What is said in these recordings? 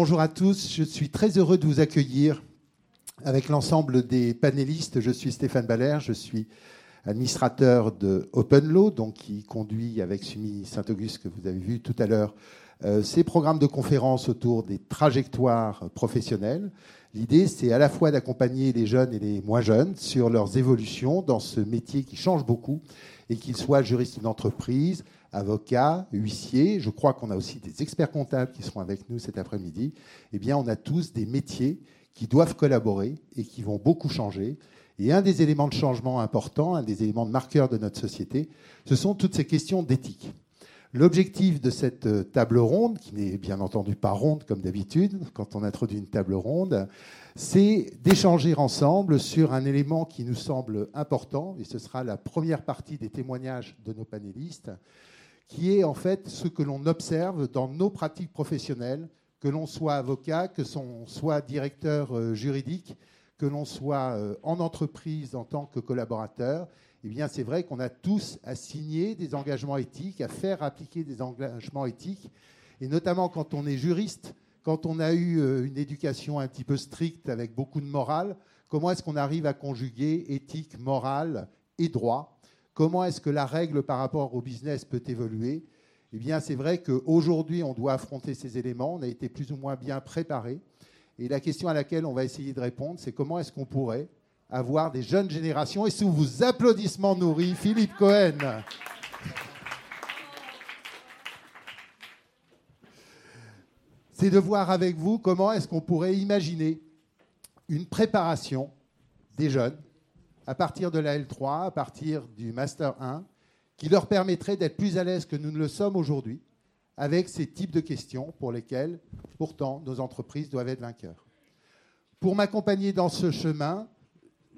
bonjour à tous. Je suis très heureux de vous accueillir avec l'ensemble des panélistes. Je suis Stéphane Baller, je suis administrateur de OpenLaw, donc qui conduit avec Sumi Saint-Auguste, que vous avez vu tout à l'heure, euh, ces programmes de conférences autour des trajectoires professionnelles. L'idée, c'est à la fois d'accompagner les jeunes et les moins jeunes sur leurs évolutions dans ce métier qui change beaucoup, et qu'ils soient juristes d'entreprise, avocats, huissiers. Je crois qu'on a aussi des experts comptables qui seront avec nous cet après-midi. Eh bien, on a tous des métiers qui doivent collaborer et qui vont beaucoup changer. Et un des éléments de changement importants, un des éléments de marqueur de notre société, ce sont toutes ces questions d'éthique. L'objectif de cette euh, table ronde, qui n'est bien entendu pas ronde comme d'habitude quand on introduit une table ronde, c'est d'échanger ensemble sur un élément qui nous semble important, et ce sera la première partie des témoignages de nos panélistes, qui est en fait ce que l'on observe dans nos pratiques professionnelles, que l'on soit avocat, que l'on soit directeur euh, juridique, que l'on soit euh, en entreprise en tant que collaborateur, eh bien, c'est vrai qu'on a tous à signer des engagements éthiques, à faire appliquer des engagements éthiques, et notamment quand on est juriste, quand on a eu euh, une éducation un petit peu stricte avec beaucoup de morale, comment est-ce qu'on arrive à conjuguer éthique, morale et droit Comment est-ce que la règle par rapport au business peut évoluer? Eh bien, c'est vrai qu'aujourd'hui, on doit affronter ces éléments. On a été plus ou moins bien préparé. Et la question à laquelle on va essayer de répondre, c'est comment est-ce qu'on pourrait avoir des jeunes générations. Et sous vos applaudissements nourris, Philippe Cohen. C'est de voir avec vous comment est-ce qu'on pourrait imaginer une préparation des jeunes à partir de la L3, à partir du Master 1, qui leur permettrait d'être plus à l'aise que nous ne le sommes aujourd'hui avec ces types de questions pour lesquelles, pourtant, nos entreprises doivent être vainqueurs. Pour m'accompagner dans ce chemin,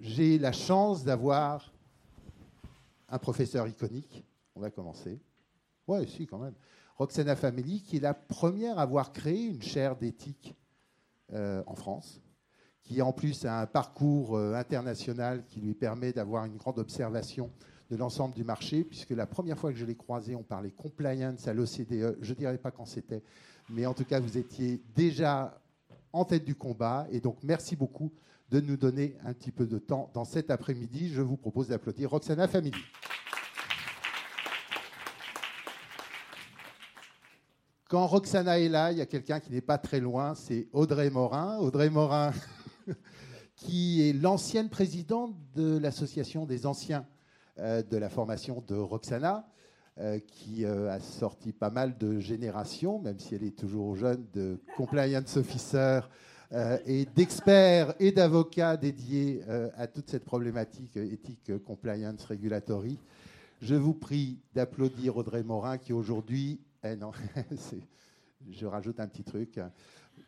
j'ai la chance d'avoir un professeur iconique. On va commencer. Oui, si, quand même. Roxana Family, qui est la première à avoir créé une chaire d'éthique euh, en France, qui en plus a un parcours euh, international qui lui permet d'avoir une grande observation de l'ensemble du marché, puisque la première fois que je l'ai croisé, on parlait compliance à l'OCDE. Je ne dirais pas quand c'était, mais en tout cas, vous étiez déjà en tête du combat. Et donc, merci beaucoup de nous donner un petit peu de temps dans cet après-midi. Je vous propose d'applaudir Roxana Family. Quand Roxana est là, il y a quelqu'un qui n'est pas très loin, c'est Audrey Morin. Audrey Morin, qui est l'ancienne présidente de l'association des anciens euh, de la formation de Roxana, euh, qui euh, a sorti pas mal de générations, même si elle est toujours jeune, de compliance officer et d'experts et d'avocats dédiés à toute cette problématique éthique, compliance, regulatory. Je vous prie d'applaudir Audrey Morin qui aujourd'hui, eh non, je rajoute un petit truc,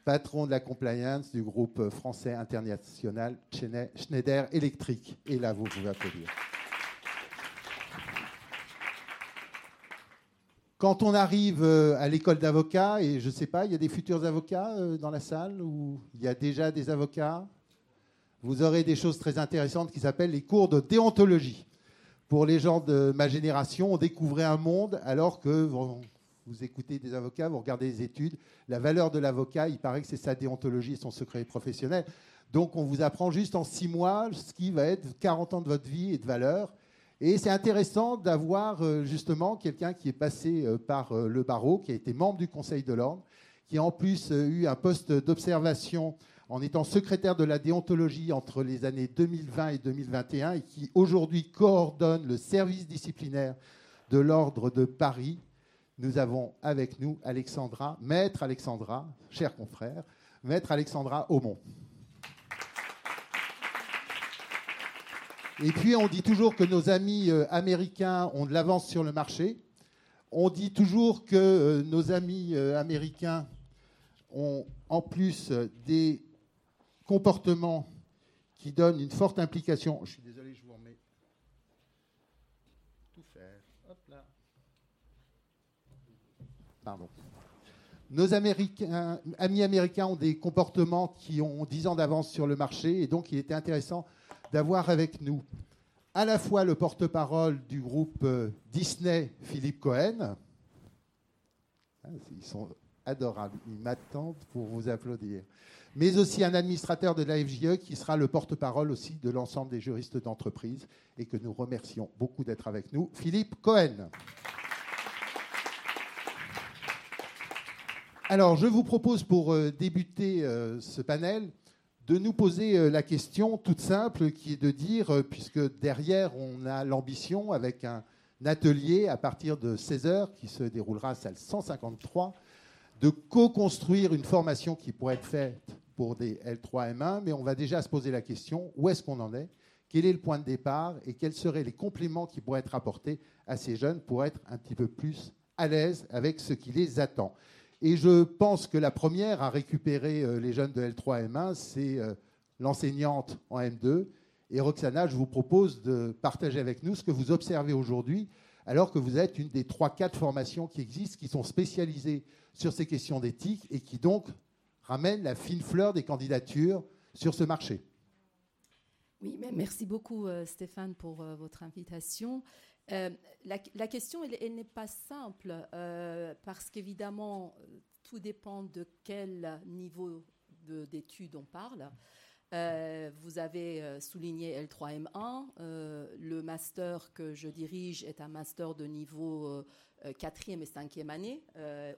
patron de la compliance du groupe français international Schneider Electric. Et là, vous pouvez applaudir. Quand on arrive euh, à l'école d'avocat, et je ne sais pas, il y a des futurs avocats euh, dans la salle ou il y a déjà des avocats, vous aurez des choses très intéressantes qui s'appellent les cours de déontologie. Pour les gens de ma génération, on découvrait un monde alors que vous, écoutez des avocats, vous regardez des études. La valeur de l'avocat, il paraît que c'est sa déontologie et son secret professionnel. Donc on vous apprend juste en six mois ce qui va être 40 ans de votre vie et de valeur. Et c'est intéressant d'avoir euh, justement quelqu'un qui est passé euh, par euh, le barreau, qui a été membre du Conseil de l'ordre, qui a en plus eu un poste d'observation en étant secrétaire de la déontologie entre les années 2020 et 2021 et qui aujourd'hui coordonne le service disciplinaire de l'ordre de Paris. Nous avons avec nous Alexandra, maître Alexandra, cher confrère, maître Alexandra Aumont. Et puis, on dit toujours que nos amis euh, américains ont de l'avance sur le marché. On dit toujours que euh, nos amis euh, américains ont en plus des comportements qui donnent une forte implication désolé, je vous remets. Tout faire. Hop là. Pardon. Nos amis américains ont des comportements qui ont 10 ans d'avance sur le marché et donc il était intéressant d'avoir avec nous à la fois le porte-parole du groupe euh, Disney, Philippe Cohen. Ah, ils sont adorable. Ils m'attendent pour vous applaudir. Mais aussi un administrateur de l'AFJE qui sera le porte-parole aussi de l'ensemble des juristes d'entreprise et que nous remercions beaucoup d'être avec nous. Philippe Cohen. Alors, je vous propose pour euh, débuter euh, ce panel de nous poser euh, la question toute simple qui est de dire, puisque derrière on a l'ambition avec un atelier à partir de 16h qui se déroulera à salle 153, de co-construire une formation qui pourrait être faite pour des L3M1, mais on va déjà se poser la question, où est-ce qu'on en est? Quel est le point de départ? Et quels seraient les compléments qui pourraient être apportés à ces jeunes pour être un petit peu plus à l'aise avec ce qui les attend? Et je pense que la première à récupérer euh, les jeunes de L3M1, c'est euh, l'enseignante en M2. Et Roxana, je vous propose de partager avec nous ce que vous observez aujourd'hui, alors que vous êtes une des 3-4 formations qui existent, qui sont spécialisées sur ces questions d'éthique et qui donc ramènent la fine fleur des candidatures sur ce marché. Oui, merci beaucoup euh, Stéphane pour votre invitation. Euh, la, question, elle, n'est pas simple euh, parce qu'évidemment, tout dépend de quel niveau d'études on parle. Euh, vous avez souligné L3M1. le master que je dirige est un master de niveau quatrième et cinquième année,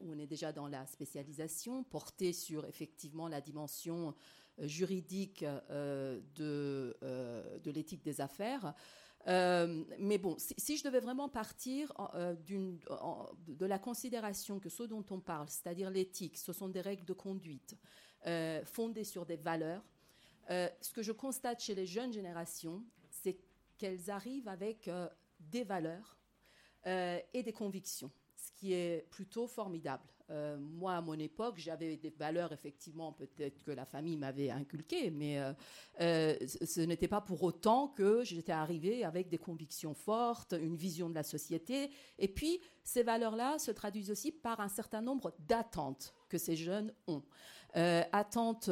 où on est déjà dans la spécialisation, porté sur effectivement la dimension juridique de, de l'éthique des affaires. Euh, mais bon, si, je devais vraiment partir euh, de la considération que ce dont on parle, c'est-à-dire l'éthique, ce sont des règles de conduite euh, fondées sur des valeurs, ce que je constate chez les jeunes générations, c'est qu'elles arrivent avec des valeurs et des convictions ce qui est plutôt formidable. Euh, moi, à mon époque, j'avais des valeurs, effectivement, peut-être que la famille m'avait inculquées, mais euh, euh, ce n'était pas pour autant que j'étais arrivée avec des convictions fortes, une vision de la société. Et puis, ces valeurs-là se traduisent aussi par un certain nombre d'attentes que ces jeunes ont. attentes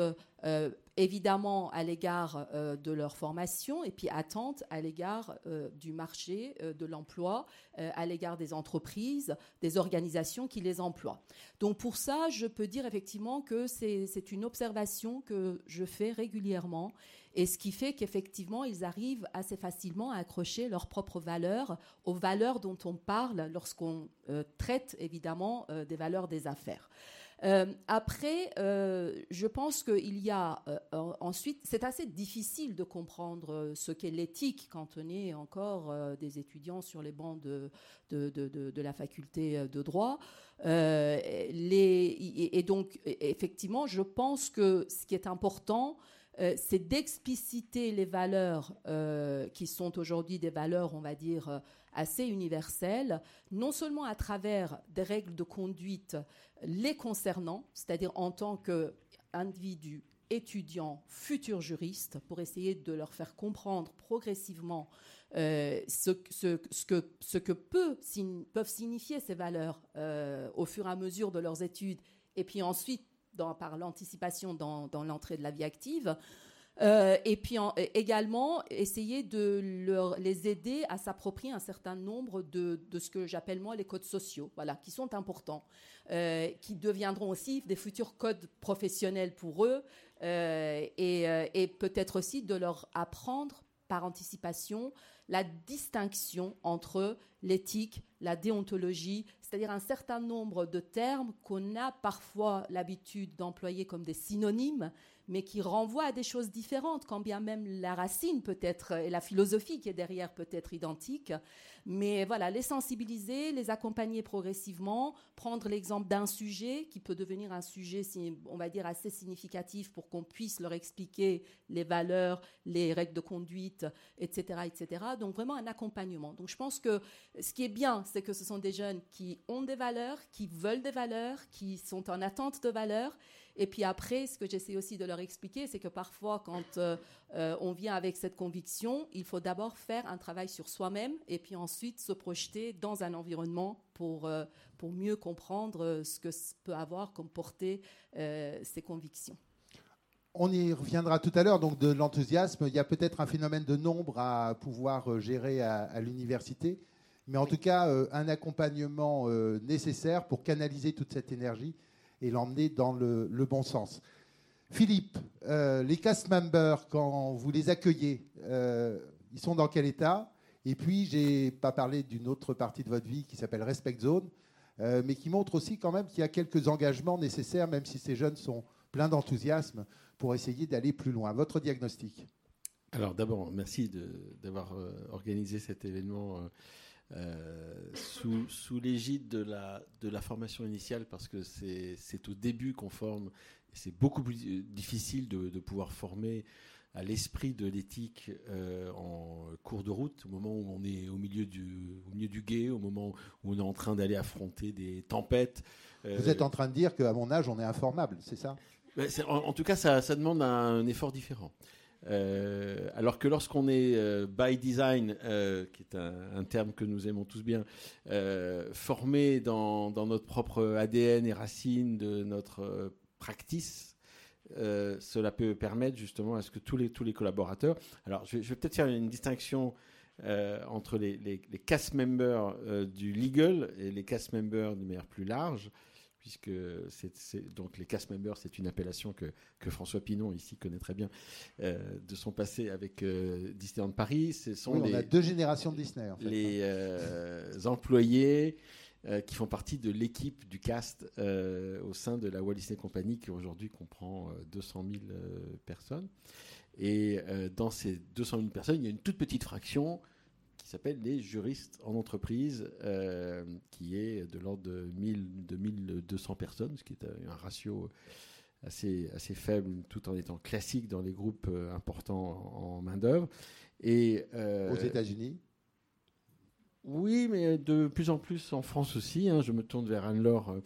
évidemment à l'égard euh, de leur formation et puis attente à l'égard euh, du marché euh, de l'emploi, à l'égard des entreprises, des organisations qui les emploient. Donc pour ça, je peux dire effectivement que c'est une observation que je fais régulièrement et ce qui fait qu'effectivement, ils arrivent assez facilement à accrocher leurs propres valeurs aux valeurs dont on parle lorsqu'on traite évidemment des valeurs des affaires. Euh, après, euh, je pense qu'il y a euh, ensuite, c'est assez difficile de comprendre ce qu'est l'éthique quand on est encore des étudiants sur les bancs de, de, de, la faculté de droit. Et donc, effectivement, je pense que ce qui est important, euh, c'est d'expliciter les valeurs euh, qui sont aujourd'hui des valeurs, on va dire, euh, assez universelles, non seulement à travers des règles de conduite les concernant, c'est-à-dire en tant qu'individu, étudiant, futur juriste, pour essayer de leur faire comprendre progressivement ce, que, ce que peut, peuvent signifier ces valeurs au fur et à mesure de leurs études, et puis ensuite par l'anticipation dans, l'entrée de la vie active. Euh, et puis également essayer de les aider à s'approprier un certain nombre de, ce que j'appelle moi les codes sociaux, voilà, qui sont importants, euh, qui deviendront aussi des futurs codes professionnels pour eux, euh, et peut-être aussi de leur apprendre par anticipation la distinction entre l'éthique, la déontologie, c'est-à-dire un certain nombre de termes qu'on a parfois l'habitude d'employer comme des synonymes, mais qui renvoient à des choses différentes, quand bien même la racine peut être, et la philosophie qui est derrière peut être identique. Mais voilà, les sensibiliser, les accompagner progressivement, prendre l'exemple d'un sujet qui peut devenir un sujet, on va dire, assez significatif pour qu'on puisse leur expliquer les valeurs, les règles de conduite, etc., etc. Donc vraiment un accompagnement. Donc je pense que ce qui est bien, c'est que ce sont des jeunes qui ont des valeurs, qui veulent des valeurs, qui sont en attente de valeurs. Et puis après, ce que j'essaie aussi de leur expliquer, c'est que parfois, quand euh, euh, on vient avec cette conviction, il faut d'abord faire un travail sur soi-même et puis ensuite se projeter dans un environnement pour, euh, pour mieux comprendre ce que peut avoir comme portée ces convictions. On y reviendra tout à l'heure, donc de l'enthousiasme. Il y a peut-être un phénomène de nombre à pouvoir gérer à, l'université, mais en tout cas, un accompagnement nécessaire pour canaliser toute cette énergie et l'emmener dans le, bon sens. Philippe, les cast members, quand vous les accueillez, ils sont dans quel état? Et puis, j'ai pas parlé d'une autre partie de votre vie qui s'appelle Respect Zone, mais qui montre aussi quand même qu'il y a quelques engagements nécessaires, même si ces jeunes sont pleins d'enthousiasme, pour essayer d'aller plus loin. Votre diagnostic alors d'abord, merci d'avoir euh, organisé cet événement euh, euh, sous, sous l'égide de la, de la formation initiale parce que c'est au début qu'on forme c'est beaucoup plus difficile de, de, pouvoir former à l'esprit de l'éthique en cours de route, au moment où on est au milieu du, au milieu du guet, au moment où on est en train d'aller affronter des tempêtes. Vous êtes en train de dire qu'à mon âge, on est informable, c'est ça? En, en, tout cas, ça, demande un effort différent. Euh, alors que lorsqu'on est euh, by design, euh, qui est un, terme que nous aimons tous bien, formé dans, notre propre ADN et racines de notre practice, cela peut permettre justement à ce que tous les, tous les collaborateurs. Alors, je vais, peut-être faire une distinction entre les, les, les, cast members du legal et les cast members de manière plus large puisque c'est, donc les cast members, c'est une appellation que, que, François Pinon ici connaît très bien euh, de son passé avec euh, Disneyland Paris. Ce sont on a deux générations de Disney. En fait. Les euh, employés qui font partie de l'équipe du cast au sein de la Walt Disney Company, qui aujourd'hui comprend 200 000 personnes. Et dans ces 200 000 personnes, il y a une toute petite fraction s'appelle les juristes en entreprise, euh, qui est de l'ordre de, 1000, de 1200 personnes, ce qui est un ratio assez, assez faible, tout en étant classique dans les groupes euh, importants en main-d'œuvre. Et, euh, Aux États-Unis? Oui, mais de plus en plus en France aussi. Hein. je me tourne vers Anne-Laure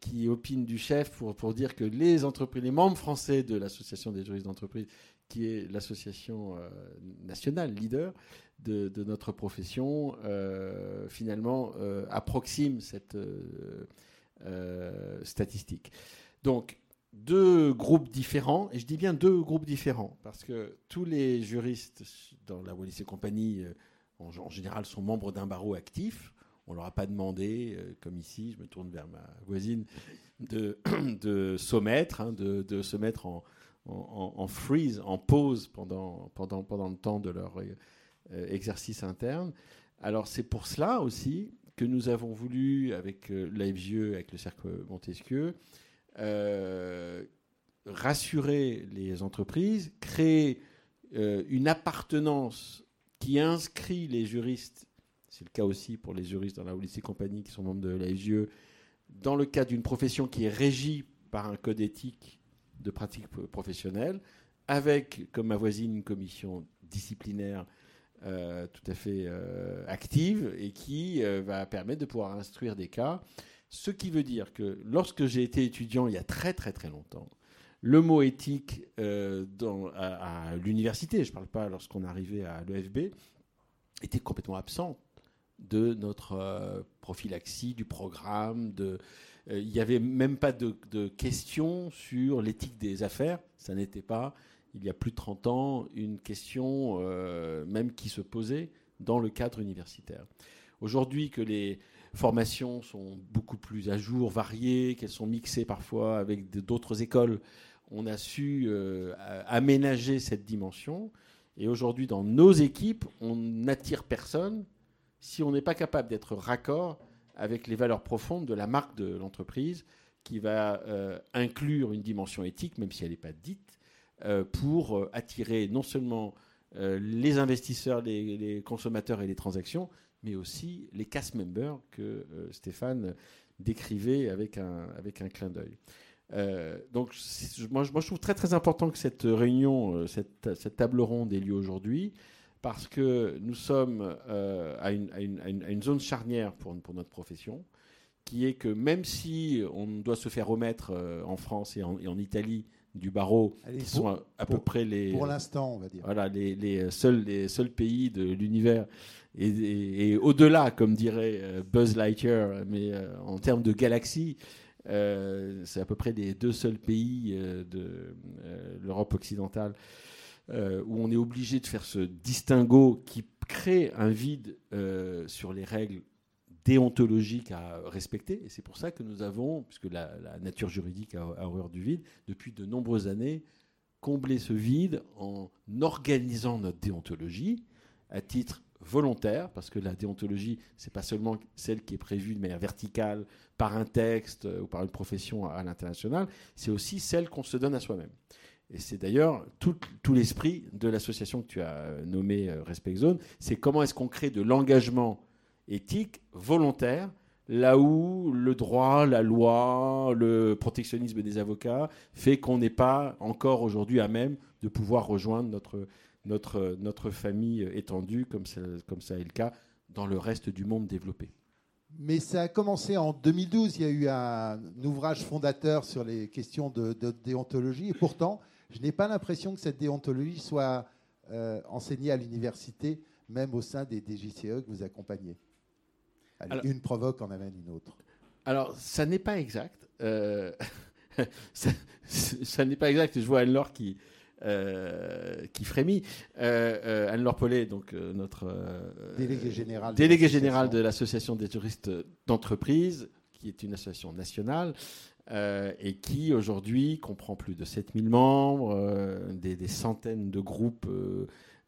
qui opine du chef pour, pour dire que les entreprises, les membres français de l'association des juristes d'entreprise, qui est l'association nationale leader, de, notre profession, euh, finalement, euh, approxime cette euh, statistique. Donc, deux groupes différents, et je dis bien deux groupes différents, parce que tous les juristes dans la Wallis et compagnie, en, en, général, sont membres d'un barreau actif. On ne leur a pas demandé, comme ici, je me tourne vers ma voisine, de, de s'omettre, hein, de, de, se mettre en, en, freeze, en pause pendant, pendant, pendant le temps de leur exercice interne. Alors c'est pour cela aussi que nous avons voulu, avec euh, l'AFGE, avec le Cercle Montesquieu, euh, rassurer les entreprises, créer une appartenance qui inscrit les juristes, c'est le cas aussi pour les juristes dans la Holistic compagnie qui sont membres de l'AFGE, dans le cadre d'une profession qui est régie par un code éthique de pratique professionnelle, avec, comme ma voisine, une commission disciplinaire euh, tout à fait euh, active et qui euh, va permettre de pouvoir instruire des cas. Ce qui veut dire que lorsque j'ai été étudiant il y a très très très longtemps, le mot éthique dans, à, l'université, je ne parle pas lorsqu'on arrivait à l'EFB, était complètement absent de notre prophylaxie, du programme. Il n'y avait même pas de, de questions sur l'éthique des affaires. Ça n'était pas il y a plus de 30 ans, une question euh, même qui se posait dans le cadre universitaire. Aujourd'hui, que les formations sont beaucoup plus à jour, variées, qu'elles sont mixées parfois avec d'autres écoles, on a su euh, aménager cette dimension. Et aujourd'hui, dans nos équipes, on n'attire personne si on n'est pas capable d'être raccord avec les valeurs profondes de la marque de l'entreprise, qui va euh, inclure une dimension éthique, même si elle n'est pas dite, pour euh, attirer non seulement euh, les investisseurs, les, consommateurs et les transactions, mais aussi les cast members que Stéphane décrivait avec un, avec un clin d'œil. donc, moi, je trouve très très important que cette réunion, cette, cette table ronde ait lieu aujourd'hui, parce que nous sommes à, une, à, une, à, une, zone charnière pour, pour, notre profession, qui est que même si on doit se faire remettre en France et en Italie du barreau, qui sont à, peu près les. Pour l'instant, on va dire. Voilà, les, les, seuls, les seuls pays de l'univers. Et, au-delà, comme dirait euh, Buzz Lightyear, mais euh, en termes de galaxie, euh, c'est à peu près les deux seuls pays de l'Europe occidentale où on est obligé de faire ce distinguo qui crée un vide sur les règles déontologiques à respecter. Et c'est pour ça que nous avons, puisque la, nature juridique a, horreur du vide, depuis de nombreuses années, comblé ce vide en organisant notre déontologie à titre volontaire, parce que la déontologie, c'est pas seulement celle qui est prévue de manière verticale par un texte ou par une profession à l'international, c'est aussi celle qu'on se donne à soi-même. Et c'est d'ailleurs tout, l'esprit de l'association que tu as nommée euh, Respect Zone, c'est comment est-ce qu'on crée de l'engagement éthique volontaire là où le droit, la loi, le protectionnisme des avocats fait qu'on n'est pas encore aujourd'hui à même de pouvoir rejoindre notre, notre, notre famille étendue, comme ça, comme ça est le cas dans le reste du monde développé. Mais ça a commencé en 2012. Il y a eu un, ouvrage fondateur sur les questions de, déontologie. Et pourtant, je n'ai pas l'impression que cette déontologie soit euh, enseignée à l'université, même au sein des DGCE que vous accompagnez. Une provoque en amène une autre. Alors, ça n'est pas exact. Euh, ça, n'est pas exact. Je vois Anne-Laure qui, euh, qui frémit. Anne-Laure Paulet, donc notre délégué général, délégué général de l'association des juristes d'entreprise, qui est une association nationale, euh, et qui aujourd'hui comprend plus de 7000 membres, euh, des, centaines de groupes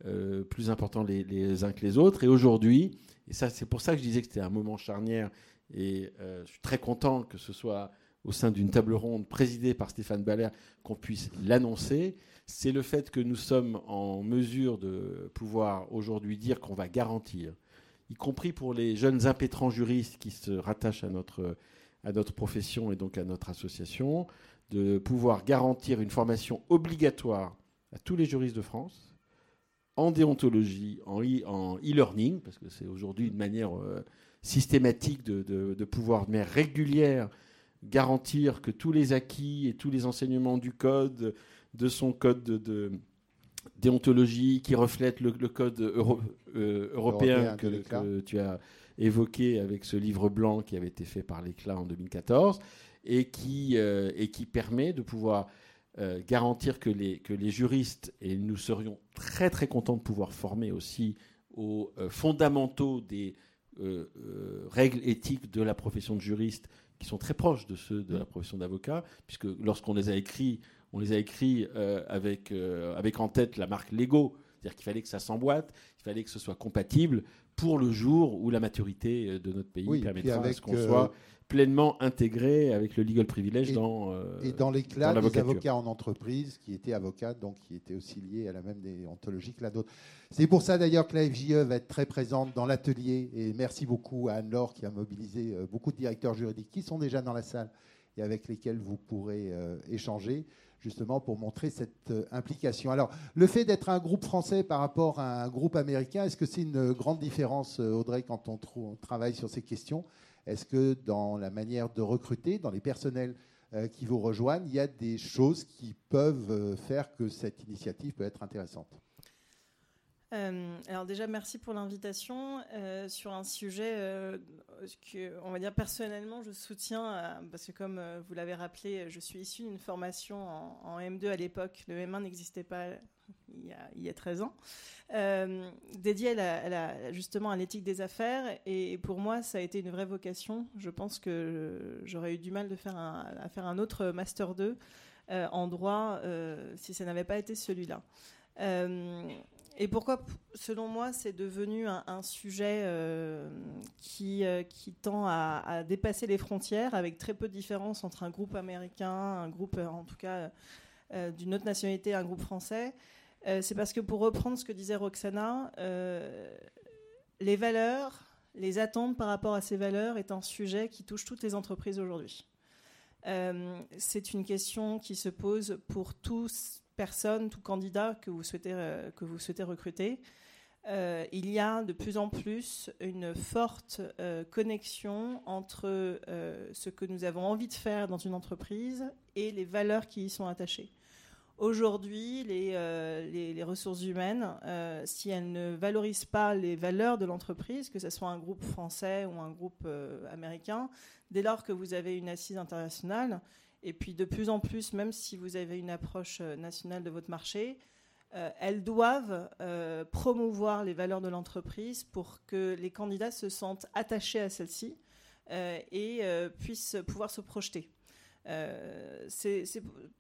euh, plus importants les, uns que les autres. Et aujourd'hui, et c'est pour ça que je disais que c'était un moment charnière, et je suis très content que ce soit au sein d'une table ronde présidée par Stéphane Baller qu'on puisse l'annoncer, c'est le fait que nous sommes en mesure de pouvoir aujourd'hui dire qu'on va garantir, y compris pour les jeunes impétrants juristes qui se rattachent à notre profession et donc à notre association de pouvoir garantir une formation obligatoire à tous les juristes de France en déontologie, en e-learning, parce que c'est aujourd'hui une manière euh, systématique de, pouvoir, de manière régulière, garantir que tous les acquis et tous les enseignements du code, de son code de, déontologie qui reflète le, code euh, européen, que, tu as évoqué avec ce livre blanc qui avait été fait par l'Éclat en 2014 et qui, euh, et qui permet de pouvoir euh, garantir que les, que les juristes, et nous serions très très contents de pouvoir former aussi aux euh, fondamentaux des règles éthiques de la profession de juriste, qui sont très proches de ceux de la profession d'avocat, puisque lorsqu'on les a écrits, on les a écrits avec, avec en tête la marque Lego, c'est-à-dire qu'il fallait que ça s'emboîte, il fallait que ce soit compatible pour le jour où la maturité euh, de notre pays permettra à ce qu'on euh, soit pleinement intégré avec le legal privilege dans euh, et dans l'éclat des avocats en entreprise qui étaient avocats donc qui étaient aussi liés à la même déontologie que la nôtre. C'est pour ça d'ailleurs que la FJE va être très présente dans l'atelier. Et merci beaucoup à Anne-Laure qui a mobilisé beaucoup de directeurs juridiques qui sont déjà dans la salle et avec lesquels vous pourrez échanger justement pour montrer cette euh, implication. Alors, le fait d'être un groupe français par rapport à un groupe américain, est-ce que c'est une grande différence, euh, Audrey, quand on, travaille sur ces questions? Est-ce que dans la manière de recruter, dans les personnels euh, qui vous rejoignent, il y a des choses qui peuvent faire que cette initiative peut être intéressante? Euh, alors déjà, merci pour l'invitation euh, sur un sujet euh, que, on va dire personnellement, je soutiens parce que comme vous l'avez rappelé, je suis issue d'une formation en, M2 à l'époque. Le M1 n'existait pas il y, a, il y, a, 13 ans, dédié à justement à l'éthique des affaires. Et pour moi, ça a été une vraie vocation. Je pense que j'aurais eu du mal de faire un, à faire un autre master 2 en droit si ça n'avait pas été celui-là. Et pourquoi, selon moi, c'est devenu un, sujet euh, qui, euh, qui, tend à, dépasser les frontières, avec très peu de différence entre un groupe américain, un groupe, euh, en tout cas, d'une autre nationalité, un groupe français C'est parce que, pour reprendre ce que disait Roxana, les valeurs, les attentes par rapport à ces valeurs est un sujet qui touche toutes les entreprises aujourd'hui. c'est une question qui se pose pour tous personne, tout candidat que vous souhaitez, euh, que vous souhaitez recruter, euh, il y a de plus en plus une forte euh, connexion entre ce que nous avons envie de faire dans une entreprise et les valeurs qui y sont attachées. Aujourd'hui, les, les, ressources humaines, si elles ne valorisent pas les valeurs de l'entreprise, que ce soit un groupe français ou un groupe américain, dès lors que vous avez une assise internationale, et puis de plus en plus, même si vous avez une approche euh, nationale de votre marché, elles doivent promouvoir les valeurs de l'entreprise pour que les candidats se sentent attachés à celle-ci et puissent pouvoir se projeter. Euh,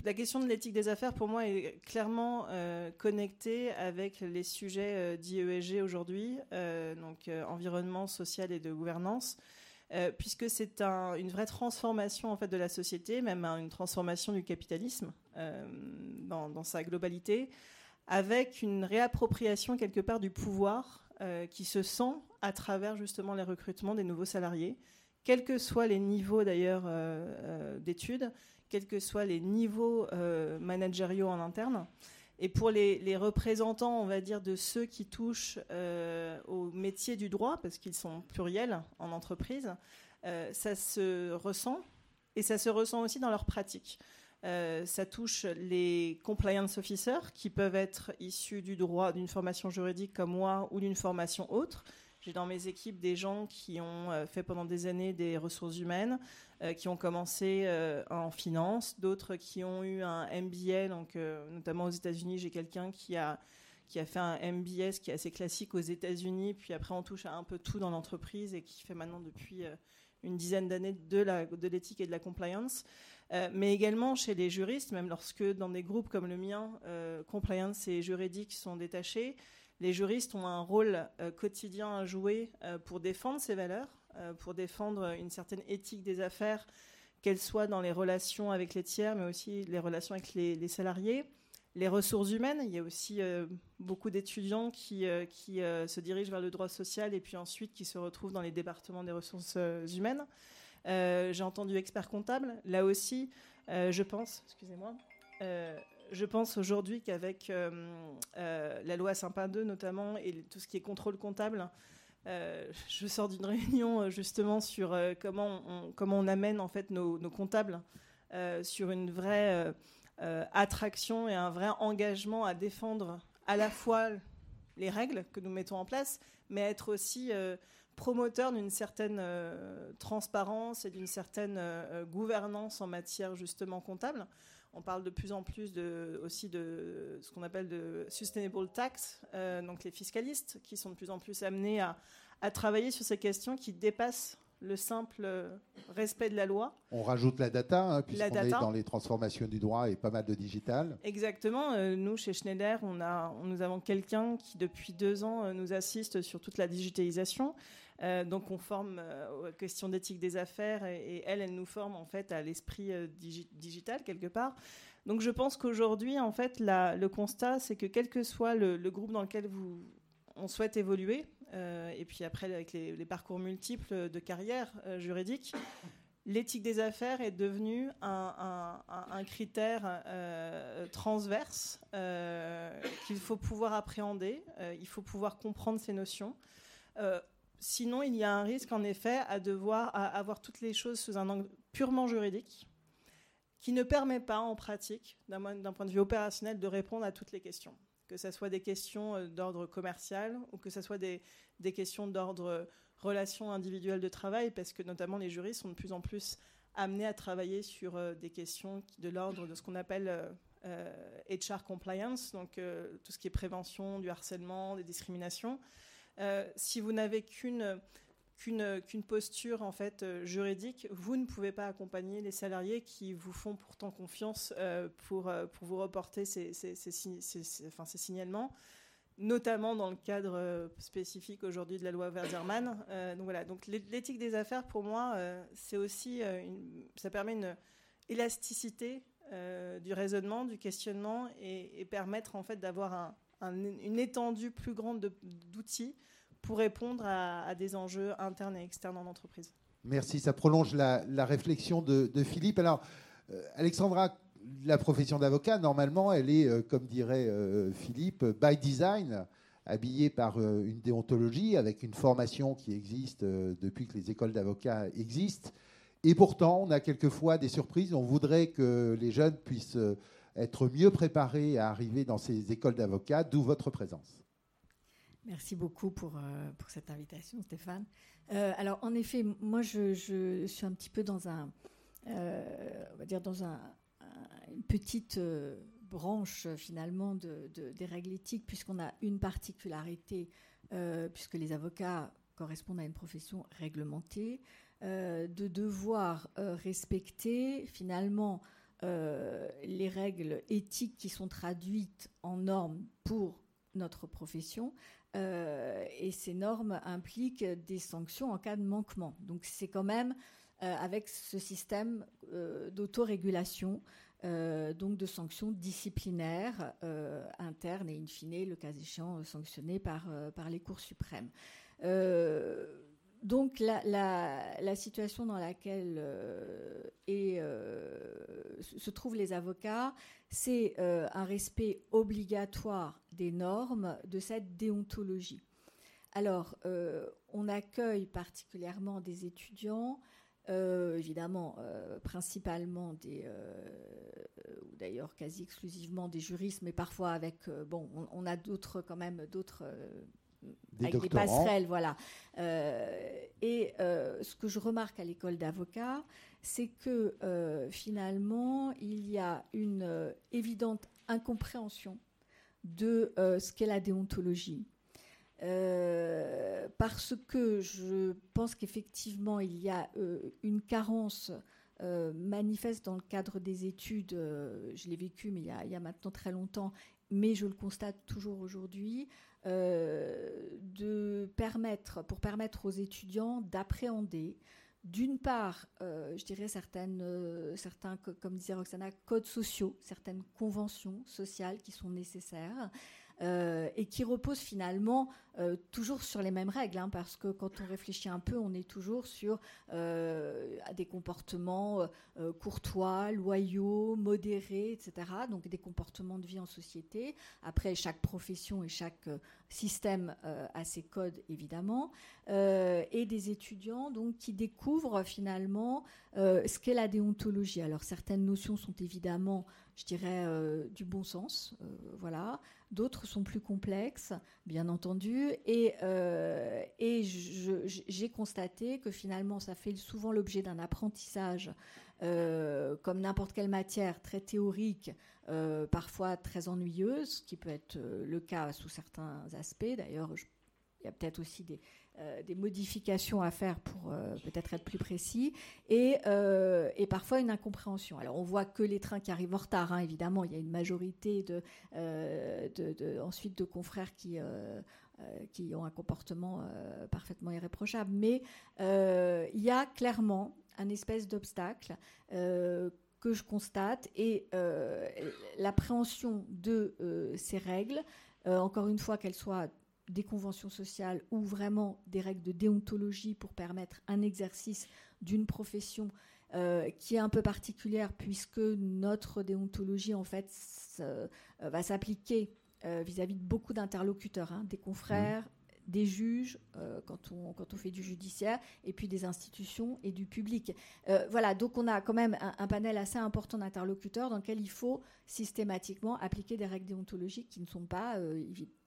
la question de l'éthique des affaires, pour moi, est clairement euh, connectée avec les sujets euh, d'IESG aujourd'hui, donc environnement, social et de gouvernance, puisque c'est une vraie transformation en fait de la société, même une transformation du capitalisme dans, dans, sa globalité, avec une réappropriation quelque part du pouvoir qui se sent à travers justement les recrutements des nouveaux salariés quels que soient les niveaux d'ailleurs euh, euh, d'études, quels que soient les niveaux euh, managériaux en interne. Et pour les, représentants, on va dire, de ceux qui touchent au métier du droit, parce qu'ils sont pluriels en entreprise, ça se ressent et ça se ressent aussi dans leur pratique. ça touche les compliance officers qui peuvent être issus du droit d'une formation juridique comme moi ou d'une formation autre, j'ai dans mes équipes des gens qui ont euh, fait pendant des années des ressources humaines, euh, qui ont commencé euh, en finance, d'autres qui ont eu un MBA, donc notamment aux États-Unis, j'ai quelqu'un qui a qui a fait un MBS qui est assez classique aux États-Unis, puis après on touche à un peu tout dans l'entreprise et qui fait maintenant depuis une dizaine d'années de de l'éthique et de la compliance. mais également chez les juristes, même lorsque dans des groupes comme le mien, compliance et juridique sont détachés, les juristes ont un rôle euh, quotidien à jouer euh, pour défendre ces valeurs, euh, pour défendre une certaine éthique des affaires, qu'elle soit dans les relations avec les tiers, mais aussi les relations avec les, salariés. Les ressources humaines, il y a aussi beaucoup d'étudiants qui, qui se dirigent vers le droit social et puis ensuite qui se retrouvent dans les départements des ressources humaines. J'ai entendu expert comptable. Là aussi, je pense, excusez-moi, je pense aujourd'hui qu'avec euh, euh, la loi Saint-Pin 2 notamment et tout ce qui est contrôle comptable, euh, je sors d'une réunion justement sur comment, on, comment on amène en fait nos, comptables sur une vraie attraction et un vrai engagement à défendre à la fois les règles que nous mettons en place, mais être aussi promoteur d'une certaine transparence et d'une certaine gouvernance en matière justement comptable. On parle de plus en plus de, aussi de ce qu'on appelle de sustainable tax, euh, donc les fiscalistes qui sont de plus en plus amenés à, travailler sur ces questions qui dépassent le simple respect de la loi. On rajoute la data, hein, puisqu'on est dans les transformations du droit et pas mal de digital. Exactement. Euh, nous, chez Schneider, on a, nous avons quelqu'un qui, depuis deux ans, euh, nous assiste sur toute la digitalisation. Euh, donc on forme euh, aux questions d'éthique des affaires et, elle, elle nous forme en fait à l'esprit euh, digital quelque part. Donc je pense qu'aujourd'hui, en fait, le constat, c'est que quel que soit le, groupe dans lequel vous, on souhaite évoluer, et puis après avec les, parcours multiples de carrière juridique, l'éthique des affaires est devenue un, critère transverse qu'il faut pouvoir appréhender, il faut pouvoir comprendre ces notions. Sinon, il y a un risque, en effet, à devoir avoir toutes les choses sous un angle purement juridique, qui ne permet pas, en pratique, d'un point de vue opérationnel, de répondre à toutes les questions. Que ce soit des questions euh, d'ordre commercial ou que ce soit des, questions d'ordre euh, relations individuelles de travail, parce que notamment les juristes sont de plus en plus amenés à travailler sur euh, des questions de l'ordre de ce qu'on appelle HR compliance, donc tout ce qui est prévention du harcèlement, des discriminations. Euh, si vous n'avez qu'une qu'une posture en fait euh, juridique, vous ne pouvez pas accompagner les salariés qui vous font pourtant confiance euh, pour, pour vous reporter ces, ces, ces, signalements, notamment dans le cadre spécifique aujourd'hui de la loi Verzerman. donc voilà, donc l'éthique des affaires pour moi, c'est aussi ça permet une élasticité du raisonnement, du questionnement et, et permettre en fait d'avoir un, une étendue plus grande d'outils pour répondre à, des enjeux internes et externes en entreprise. Merci, ça prolonge la, réflexion de, Philippe. Alors, euh, Alexandra, la profession d'avocat, normalement, elle est, euh, comme dirait euh, Philippe, by design, habillée par une déontologie, avec une formation qui existe depuis que les écoles d'avocats existent. Et pourtant, on a quelquefois des surprises. On voudrait que les jeunes puissent être mieux préparés à arriver dans ces écoles d'avocats, d'où votre présence. Merci beaucoup pour, euh, pour cette invitation, Stéphane. Euh, alors, en effet, moi, je, je, suis un petit peu dans un, euh, on va dire dans un, une petite branche finalement des règles éthiques, puisqu'on a une particularité, puisque les avocats correspondent à une profession réglementée, de devoir respecter finalement les règles éthiques qui sont traduites en normes pour notre profession. et ces normes impliquent des sanctions en cas de manquement. Donc c'est quand même avec ce système d'autorégulation euh, donc de sanctions disciplinaires euh, internes et in fine, le cas échéant, sanctionnées par, euh, par les cours suprêmes. Donc la, situation dans laquelle se trouvent les avocats, c'est un respect obligatoire des normes de cette déontologie. Alors, on accueille particulièrement des étudiants euh, évidemment, euh, principalement des, euh, ou d'ailleurs quasi exclusivement des juristes, mais parfois avec, bon, on, a d'autres quand même, d'autres des avec des passerelles, voilà. et ce que je remarque à l'école d'avocats, c'est que finalement, il y a une évidente incompréhension de ce qu'est la déontologie. Euh, parce que je pense qu'effectivement, il y a euh, une carence euh, manifeste dans le cadre des études. je l'ai vécu, mais il y, a, il y, a, maintenant très longtemps, mais je le constate toujours aujourd'hui, de permettre, pour permettre aux étudiants d'appréhender d'une part, je dirais certaines, certains, comme disait Roxana, codes sociaux, certaines conventions sociales qui sont nécessaires, euh, et qui repose finalement euh, toujours sur les mêmes règles, hein, parce que quand on réfléchit un peu, on est toujours sur euh, des comportements courtois, loyaux, modérés, etc. Donc des comportements de vie en société. Après, chaque profession et chaque système a ses codes, évidemment, et des étudiants donc qui découvrent finalement ce qu'est la déontologie. Alors certaines notions sont évidemment je dirais, du bon sens. voilà. D'autres sont plus complexes, bien entendu. Et, euh, j'ai constaté que finalement, ça fait souvent l'objet d'un apprentissage, euh, comme n'importe quelle matière, très théorique, euh, parfois très ennuyeuse, qui peut être le cas sous certains aspects. D'ailleurs, il y a peut-être aussi des, modifications à faire pour peut-être être plus précis, et, parfois une incompréhension. Alors on voit que les trains qui arrivent en retard, hein, évidemment, il y a une majorité de, ensuite de confrères qui, qui ont un comportement parfaitement irréprochable, mais il y a clairement un espèce d'obstacle que je constate et l'appréhension de ces règles, encore une fois qu'elles soient des conventions sociales ou vraiment des règles de déontologie pour permettre un exercice d'une profession euh, qui est un peu particulière puisque notre déontologie en fait euh, va s'appliquer euh, vis-à-vis de beaucoup d'interlocuteurs, hein, des confrères, des juges euh, quand, on, fait du judiciaire, et puis des institutions et du public. Euh, voilà, donc on a quand même un, panel assez important d'interlocuteurs dans lequel il faut systématiquement appliquer des règles déontologiques qui ne sont pas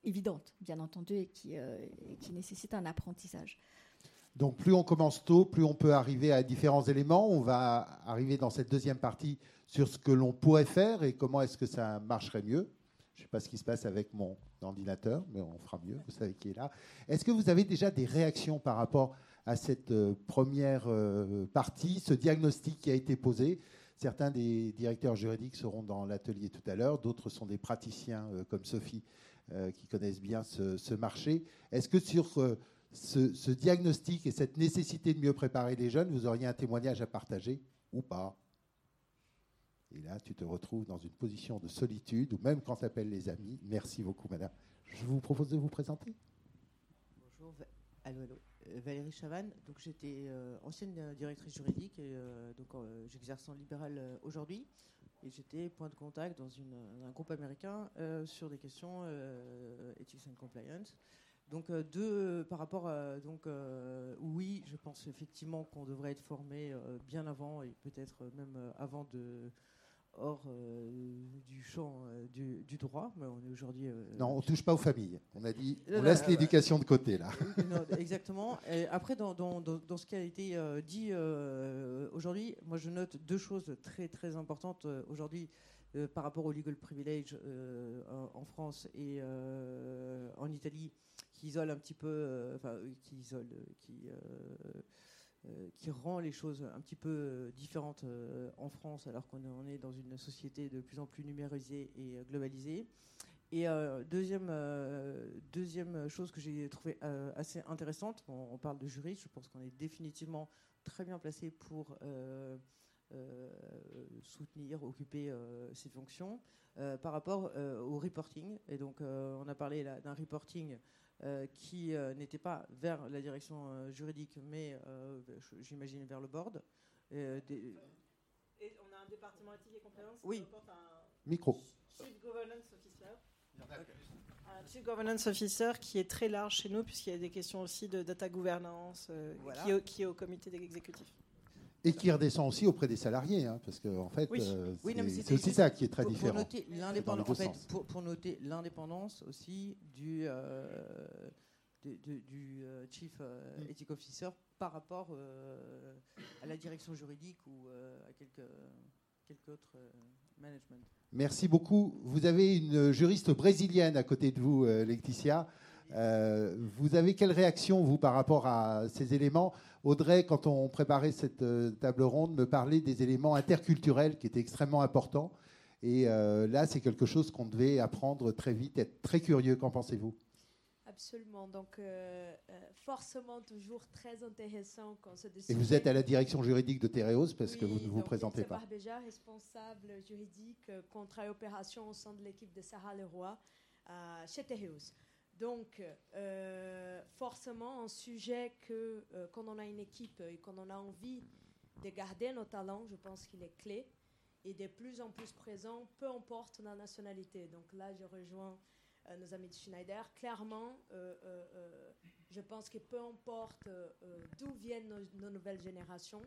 évidentes, bien entendu, et qui nécessitent un apprentissage. Donc plus on commence tôt, plus on peut arriver à différents éléments. On va arriver dans cette deuxième partie sur ce que l'on pourrait faire et comment est-ce que ça marcherait mieux. Je ne sais pas ce qui se passe avec mon ordinateur, mais on fera mieux, vous savez qui est là. Est-ce que vous avez déjà des réactions par rapport à cette euh, première euh, partie, ce diagnostic qui a été posé? Certains des directeurs juridiques seront dans l'atelier tout à l'heure, d'autres sont des praticiens euh, comme Sophie qui connaissent bien ce, marché. Est-ce que sur ce, ce diagnostic et cette nécessité de mieux préparer les jeunes, vous auriez un témoignage à partager ou pas? Et là, tu te retrouves dans une position de solitude, ou même quand s'appellent les amis. Merci beaucoup, madame. Je vous propose de vous présenter. Bonjour, allô, allô. Euh, Valérie Chavannes, donc j'étais euh, ancienne directrice juridique et euh, donc j'exerce en libéral aujourd'hui et j'étais point de contact dans un groupe américain sur des questions ethics and compliance. Donc deux par rapport à, donc oui, je pense effectivement qu'on devrait être formé bien avant et peut-être même avant de hors euh, du champ euh, du, droit. Mais on est aujourd'hui. Euh, non, on touche pas aux familles. On a dit, on laisse l'éducation de côté là. exactement. Et après, dans, dans, dans, ce qui a été dit aujourd'hui, moi je note deux choses très très importantes aujourd'hui. par rapport au legal privilege en, France et en Italie, qui isole un petit peu, enfin, qui isole, qui qui rend les choses un petit peu différentes en France alors qu'on est dans une société de plus en plus numérisée et globalisée. Et euh, deuxième, euh, deuxième chose que j'ai trouvé euh, assez intéressante, on, parle de juriste, je pense qu'on est définitivement très bien placé pour soutenir, occuper ces fonctions par rapport au reporting. Et donc on a parlé d'un reporting qui n'était pas vers la direction juridique, mais j'imagine vers le board. Et on a un département éthique et compliance oui. Micro. Chief Governance Officer un Chief Governance Officer qui est très large chez nous, puisqu'il y a des questions aussi de data gouvernance euh, qui, est au comité exécutif. Et qui redescend aussi auprès des salariés, hein, parce qu'en en fait, euh, c'est aussi ça qui est très différent. Pour noter l'indépendance aussi du, euh, du, Chief mm. Ethic Officer par rapport à la direction juridique ou à quelques, quelques autres management. Merci beaucoup. Vous avez une juriste brésilienne à côté de vous, euh, Laetitia. Euh, vous avez quelle réaction, vous, par rapport à ces éléments? Audrey, quand on préparait cette euh, table ronde, me parlait des éléments interculturels qui étaient extrêmement importants. Et là, c'est quelque chose qu'on devait apprendre très vite, être très curieux. Qu'en pensez-vous? Absolument. Donc, forcément, toujours très intéressant quand se Et vous êtes à la direction juridique de Théréos parce que vous ne vous présentez pas. déjà responsable juridique, contrat et opération au sein de l'équipe de Sarah Leroy euh, chez Théréos. Donc, euh, forcément, un sujet que euh, quand on a une équipe et qu'on a envie de garder nos talents, je pense qu'il est clé et de plus en plus présent, peu importe la nationalité. Donc là, je rejoins nos amis de Schneider. Clairement, je pense que peu importe euh, euh, d'où viennent nos, nouvelles générations,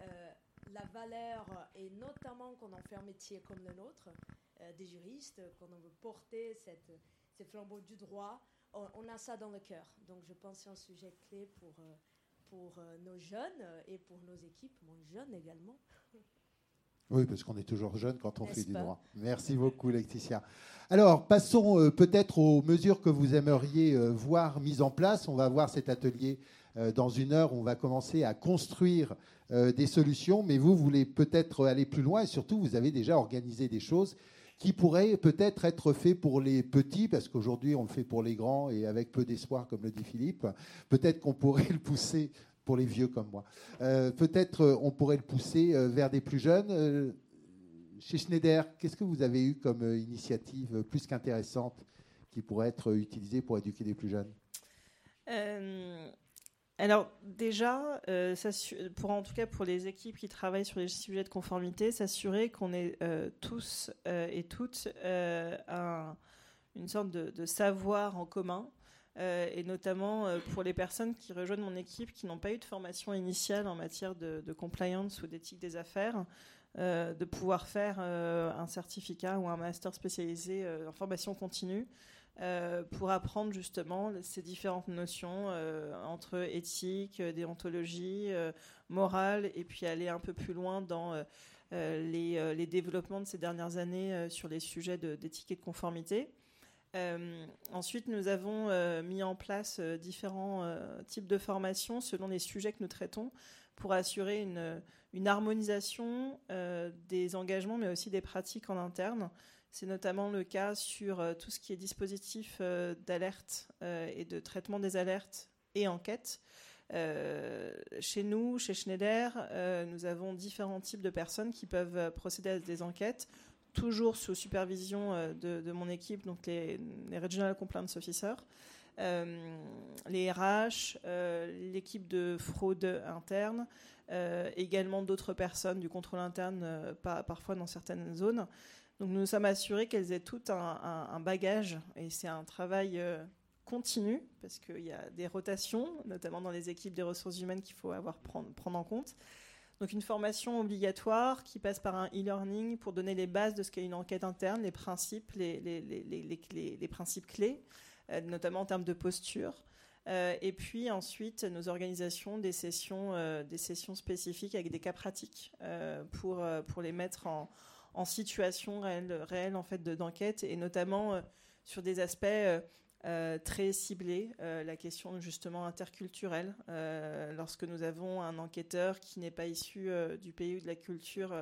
euh, la valeur, et notamment quand on fait un métier comme le nôtre, des juristes, quand on veut porter cette, ces flambeaux du droit, on, a ça dans le cœur. Donc je pense que c'est un sujet clé pour, pour nos jeunes et pour nos équipes, moins jeunes également. Oui, parce qu'on est toujours jeune quand on fait du droit. Merci beaucoup, Laetitia. Alors, passons euh, peut-être aux mesures que vous aimeriez euh, voir mises en place. On va voir cet atelier euh, dans une heure. On va commencer à construire des solutions, mais vous voulez peut-être aller plus loin et surtout, vous avez déjà organisé des choses qui pourraient peut-être être faites pour les petits, parce qu'aujourd'hui, on le fait pour les grands et avec peu d'espoir, comme le dit Philippe. Peut-être qu'on pourrait le pousser pour les vieux comme moi. Euh, peut-être euh, on pourrait le pousser euh, vers des plus jeunes. chez Schneider, qu'est-ce que vous avez eu comme initiative plus qu'intéressante qui pourrait être utilisée pour éduquer les plus jeunes? Alors déjà, pour en tout cas pour les équipes qui travaillent sur les sujets de conformité, s'assurer qu'on ait tous et toutes une sorte de, savoir en commun euh, et notamment euh, pour les personnes qui rejoignent mon équipe qui n'ont pas eu de formation initiale en matière de, compliance ou d'éthique des affaires, euh, de pouvoir faire un certificat ou un master spécialisé en formation continue. Pour apprendre justement ces différentes notions entre éthique, déontologie, morale, et puis aller un peu plus loin dans les, développements de ces dernières années sur les sujets d'éthique et de conformité. Euh, ensuite, nous avons euh, mis en place euh, différents types de formations selon les sujets que nous traitons pour assurer une harmonisation des engagements, mais aussi des pratiques en interne. C'est notamment le cas sur tout ce qui est dispositif d'alerte et de traitement des alertes et enquêtes. chez nous, chez Schneider, nous avons différents types de personnes qui peuvent procéder à des enquêtes toujours sous supervision euh, de, mon équipe, donc les, Regional Compliance Officers, euh, les RH, euh, l'équipe de fraude interne, également d'autres personnes du contrôle interne, parfois dans certaines zones. Donc nous nous sommes assurés qu'elles aient tout un, bagage, et c'est un travail continu, parce qu'il y a des rotations, notamment dans les équipes des ressources humaines qu'il faut avoir prendre, prendre en compte. Donc une formation obligatoire qui passe par un e-learning pour donner les bases de ce qu'est une enquête interne, les principes, les, les, les, les principes clés, euh, notamment en termes de posture. Euh, et puis ensuite, nos organisations, des sessions, euh, des sessions spécifiques avec des cas pratiques pour, pour les mettre en, en situation réelle, en fait d'enquête et notamment sur des aspects très ciblés, la question justement interculturelle. lorsque nous avons un enquêteur qui n'est pas issu du pays ou de la culture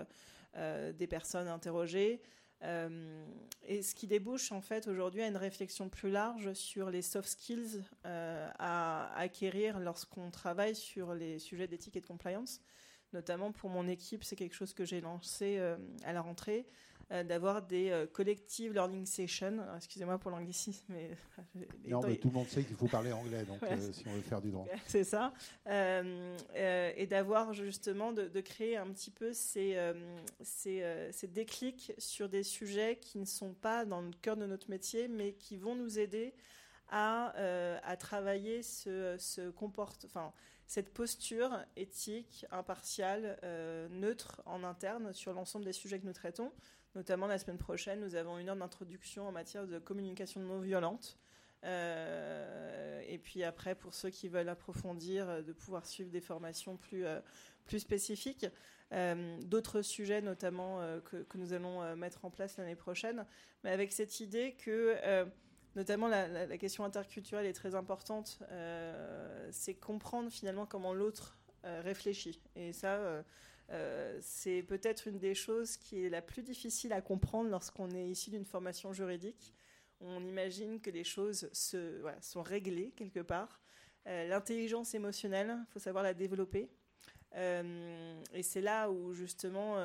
des personnes interrogées, euh, et ce qui débouche en fait aujourd'hui à une réflexion plus large sur les soft skills euh, à acquérir lorsqu'on travaille sur les sujets d'éthique et de compliance. Notamment pour mon équipe, c'est quelque chose que j'ai lancé euh, à la rentrée. Euh, d'avoir des euh, collective learning sessions. Excusez-moi pour l'anglicisme, mais non, mais tout le monde sait qu'il faut parler anglais, donc euh, si on veut faire du droit. C'est ça, et d'avoir justement de, créer un petit peu ces, ces, ces, déclics sur des sujets qui ne sont pas dans le cœur de notre métier, mais qui vont nous aider à, à travailler ce, ce comporte, enfin, cette posture éthique, impartiale, neutre en interne sur l'ensemble des sujets que nous traitons. Notamment la semaine prochaine, nous avons une heure d'introduction en matière de communication non violente. Euh, et puis après, pour ceux qui veulent approfondir, euh, de pouvoir suivre des formations plus, euh, plus spécifiques. D'autres sujets, notamment, que, que, nous allons mettre en place l'année prochaine. Mais avec cette idée que, notamment, la, question interculturelle est très importante. C'est comprendre finalement comment l'autre réfléchit. Et ça euh, c'est peut-être une des choses qui est la plus difficile à comprendre lorsqu'on est issu d'une formation juridique. On imagine que les choses se, sont réglées quelque part. Euh, l'intelligence émotionnelle, il faut savoir la développer. Euh, et c'est là où justement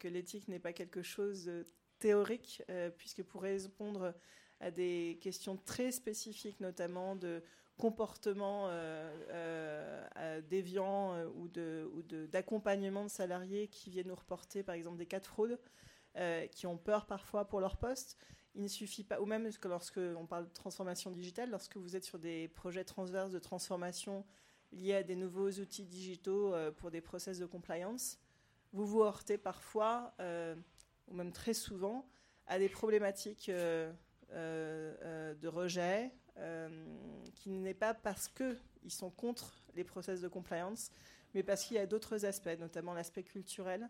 que l'éthique n'est pas quelque chose de théorique, puisque pour répondre à des questions très spécifiques, notamment de comportements euh, euh, déviants euh, ou d'accompagnement de, de, salariés qui viennent nous reporter par exemple des cas de fraude, qui ont peur parfois pour leur poste. Il ne suffit pas, ou même lorsque on parle de transformation digitale, lorsque vous êtes sur des projets transverses de transformation liés à des nouveaux outils digitaux pour des process de compliance, vous vous heurtez parfois, ou même très souvent, à des problématiques de rejet, euh, qui n'est pas parce qu'ils sont contre les process de compliance, mais parce qu'il y a d'autres aspects, notamment l'aspect culturel.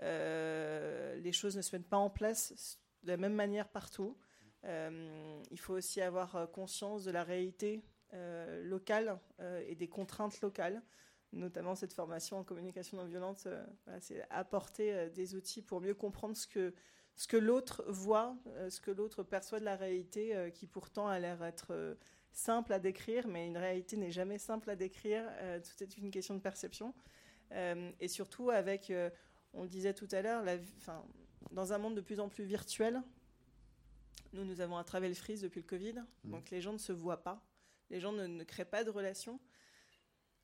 Euh, les choses ne se mettent pas en place de la même manière partout. Euh, il faut aussi avoir conscience de la réalité locale et des contraintes locales notamment cette formation en communication non violente, c'est apporter des outils pour mieux comprendre ce que ce que l'autre voit, euh, ce que l'autre perçoit de la réalité, euh, qui pourtant a l'air être euh, simple à décrire, mais une réalité n'est jamais simple à décrire. tout est une question de perception. et surtout avec, on le disait tout à l'heure, dans un monde de plus en plus virtuel, nous, nous avons un travel freeze depuis le Covid, mmh. donc les gens ne se voient pas, les gens ne, ne créent pas de relations.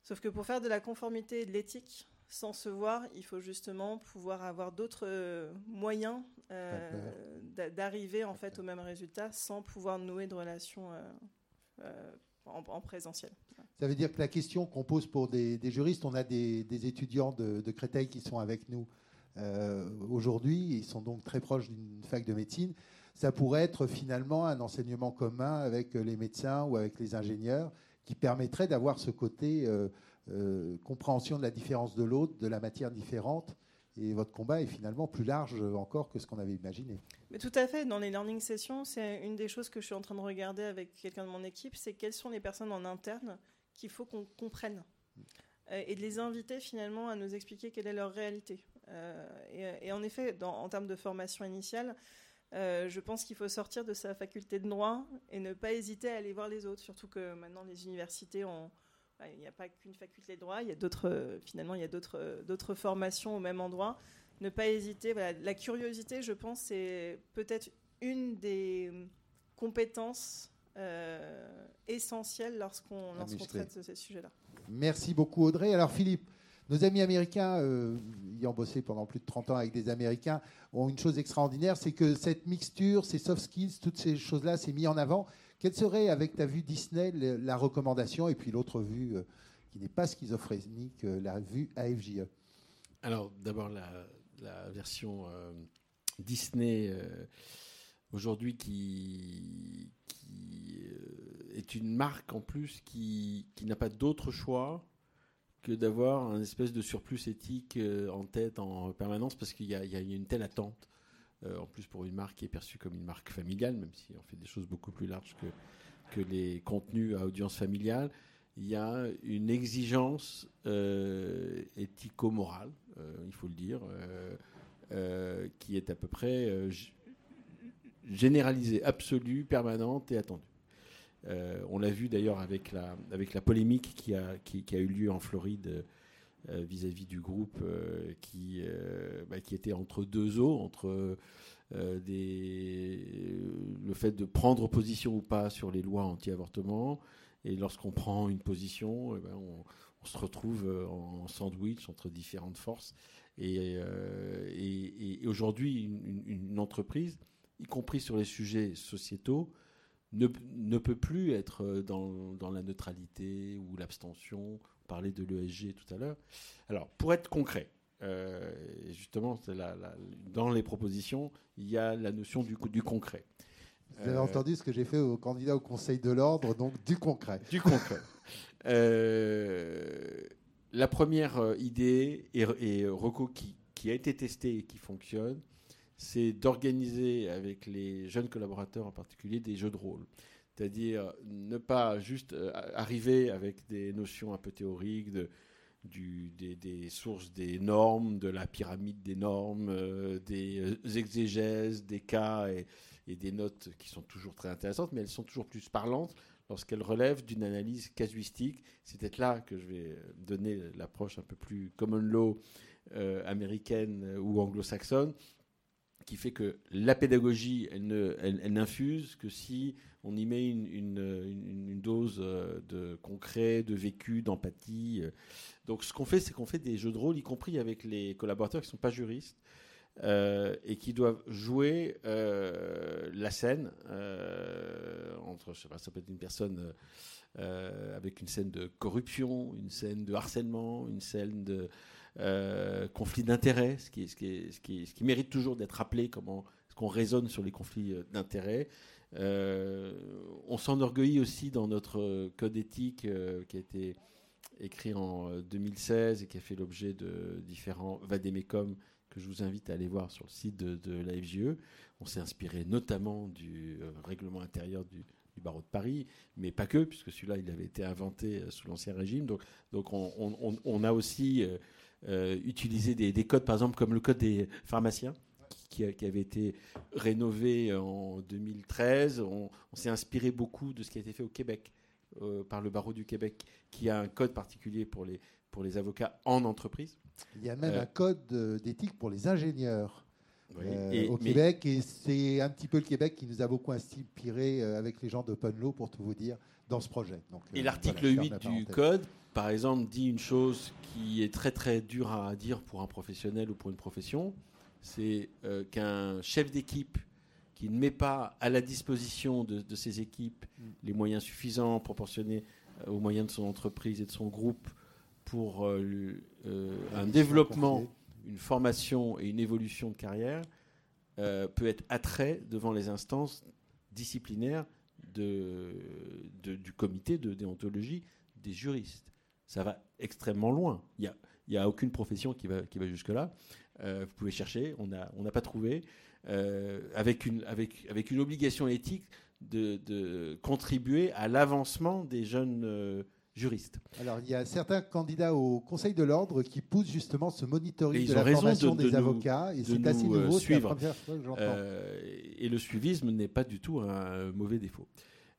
Sauf que pour faire de la conformité et de l'éthique, sans se voir, il faut justement pouvoir avoir d'autres euh, moyens euh, d'arriver en fait au même résultat sans pouvoir nouer de relations euh, en, présentiel. Ça veut dire que la question qu'on pose pour des, juristes, on a des, étudiants de, de, Créteil qui sont avec nous aujourd'hui, ils sont donc très proches d'une fac de médecine. Ça pourrait être finalement un enseignement commun avec les médecins ou avec les ingénieurs qui permettrait d'avoir ce côté euh, compréhension de la différence de l'autre, de la matière différente. Et votre combat est finalement plus large encore que ce qu'on avait imaginé. Mais tout à fait. Dans les learning sessions, c'est une des choses que je suis en train de regarder avec quelqu'un de mon équipe, c'est quelles sont les personnes en interne qu'il faut qu'on comprenne. Euh, et de les inviter finalement à nous expliquer quelle est leur réalité. Euh, et, en effet, en termes de formation initiale, je pense qu'il faut sortir de sa faculté de droit et ne pas hésiter à aller voir les autres, surtout que maintenant les universités ont il n'y a pas qu'une faculté de droit, il y a d'autres, euh, finalement, il y a d'autres, euh, d'autres formations au même endroit. Ne pas hésiter. La curiosité, je pense, c'est peut-être une des compétences euh, essentielles lorsqu'on, lorsqu'on traite de ces sujets-là. Merci beaucoup, Audrey. Alors, Philippe, nos amis américains, ayant bossé pendant plus de 30 ans avec des Américains, ont une chose extraordinaire, c'est que cette mixture, ces soft skills, toutes ces choses-là, c'est mis en avant. Quelle serait, avec ta vue Disney, la recommandation et puis l'autre vue euh, qui n'est pas schizophrénique, euh, la vue AFJE Alors, d'abord, la, version euh, Disney aujourd'hui qui, est une marque en plus qui, n'a pas d'autre choix que d'avoir un espèce de surplus éthique en tête en permanence parce qu'il y, a une telle attente en plus pour une marque qui est perçue comme une marque familiale, même si on fait des choses beaucoup plus larges que, les contenus à audience familiale. Il y a une exigence éthico-morale, il faut le dire, qui est à peu près généralisée, absolue, permanente et attendue. Euh, on l'a vu d'ailleurs avec la, polémique qui, a eu lieu en Floride euh, vis-à-vis du groupe euh, qui, bah, qui était entre deux eaux, entre le fait de prendre position ou pas sur les lois anti-avortement. Et lorsqu'on prend une position, eh ben, on, se retrouve en sandwich entre différentes forces. Et, aujourd'hui, une, une, entreprise, y compris sur les sujets sociétaux, ne, ne, peut plus être euh, dans, dans la neutralité ou l'abstention. Parlait de l'ESG tout à l'heure. Alors, pour être concret, euh, justement, la, dans les propositions, il y a la notion du, du concret. Vous avez euh, entendu ce que j'ai fait au candidat au Conseil de l'ordre, donc du concret. Du concret. la première idée et, et qui, a été testée et qui fonctionne, c'est d'organiser avec les jeunes collaborateurs en particulier des jeux de rôle. C'est-à-dire ne pas juste euh, arriver avec des notions un peu théoriques de, des, sources des normes, de la pyramide des normes, euh, des euh, exégèses, des cas et, des notes qui sont toujours très intéressantes, mais elles sont toujours plus parlantes lorsqu'elles relèvent d'une analyse casuistique. C'est peut-être là que je vais donner l'approche un peu plus common law américaine ou anglo-saxonne, qui fait que la pédagogie, elle, n'infuse que si on y met une, dose euh, de concret, de vécu, d'empathie. Donc ce qu'on fait, c'est qu'on fait des jeux de rôle, y compris avec les collaborateurs qui ne sont pas juristes. Euh, et qui doivent jouer euh, la scène entre, ça peut être une personne avec une scène de corruption, une scène de harcèlement, une scène de euh, conflit d'intérêts, ce qui, ce, qui ce, qui, ce qui mérite toujours d'être rappelé, comment ce qu'on raisonne sur les conflits euh, d'intérêts. Euh, on s'enorgueillit aussi dans notre code éthique qui a été écrit en 2016 et qui a fait l'objet de différents vadémécums que je vous invite à aller voir sur le site de, la FGE. On s'est inspiré notamment du règlement intérieur du, barreau de Paris, mais pas que, puisque celui-là, il avait été inventé sous l'Ancien Régime. Donc, donc on, on, a aussi euh, utiliser des, codes, par exemple, comme le code des pharmaciens, qui, avait été rénové en 2013. On, s'est inspiré beaucoup de ce qui a été fait au Québec euh, par le barreau du Québec, qui a un code particulier pour les, pour les avocats en entreprise. Il y a même euh, un code d'éthique pour les ingénieurs. au Québec, et c'est un petit peu le Québec qui nous a beaucoup inspiré avec les gens d'Open Law, pour tout vous dire, dans ce projet. Donc, et l'article 8 du code par exemple, dit une chose qui est très très dure à dire pour un professionnel ou pour une profession, c'est euh, qu'un chef d'équipe qui ne met pas à la disposition de, ses équipes mm. les moyens suffisants, proportionnés euh, aux moyens de son entreprise et de son groupe pour euh, un développement, une formation et une évolution de carrière, peut être attrait devant les instances disciplinaires de, du comité de déontologie des juristes ça va extrêmement loin. Il n'y a, y a aucune profession qui va, qui va jusque-là. Euh, vous pouvez chercher, on n'a on pas trouvé. Euh, avec, une, avec, avec une obligation éthique de, de contribuer à l'avancement des jeunes euh, juristes. Alors, il y a certains candidats au Conseil de l'ordre qui poussent justement ce monitoring de la formation des avocats, et c'est assez nouveau. Suivre. et le suivisme n'est pas du tout un mauvais défaut.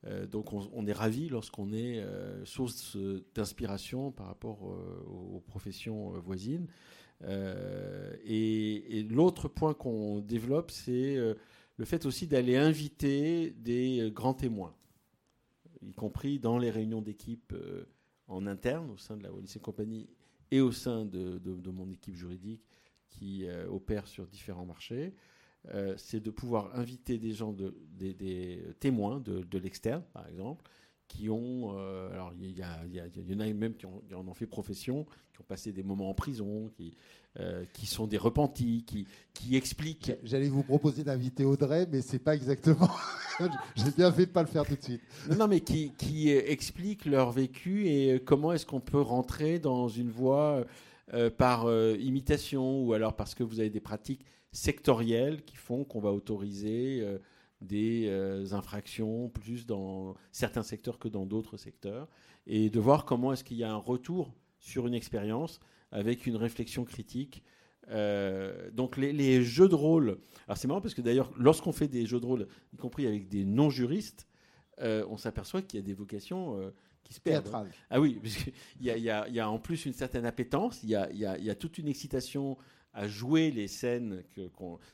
Euh, donc on, est ravi lorsqu'on est euh, source d'inspiration par rapport euh, aux professions voisines. et, l'autre point qu'on développe, c'est le fait aussi d'aller inviter des grands témoins, y compris dans les réunions d'équipe en interne au sein de la Wallis Compagnie et au sein de mon équipe juridique qui opère sur différents marchés. Euh, c'est de pouvoir inviter des gens, de, des, témoins de, de l'externe, par exemple, qui ont, euh, alors il y, y, en a même qui, ont, en ont fait profession, qui ont passé des moments en prison, qui, euh, qui sont des repentis, qui, qui expliquent. J'allais vous proposer d'inviter Audrey, mais c'est pas exactement. J'ai bien fait de pas le faire tout de suite. Non, non mais qui, qui expliquent leur vécu et comment est-ce qu'on peut rentrer dans une voie par imitation ou alors parce que vous avez des pratiques sectorielles qui font qu'on va autoriser des infractions plus dans certains secteurs que dans d'autres secteurs, et de voir comment est-ce qu'il y a un retour sur une expérience avec une réflexion critique. Euh, donc les, jeux de rôle, alors c'est marrant parce que d'ailleurs lorsqu'on fait des jeux de rôle, y compris avec des non-juristes, euh, on s'aperçoit qu'il y a des vocations euh, qui se perdent. Ah oui, parce qu'il y, y, y, a en plus une certaine appétence, il y a, toute une excitation à jouer les scènes.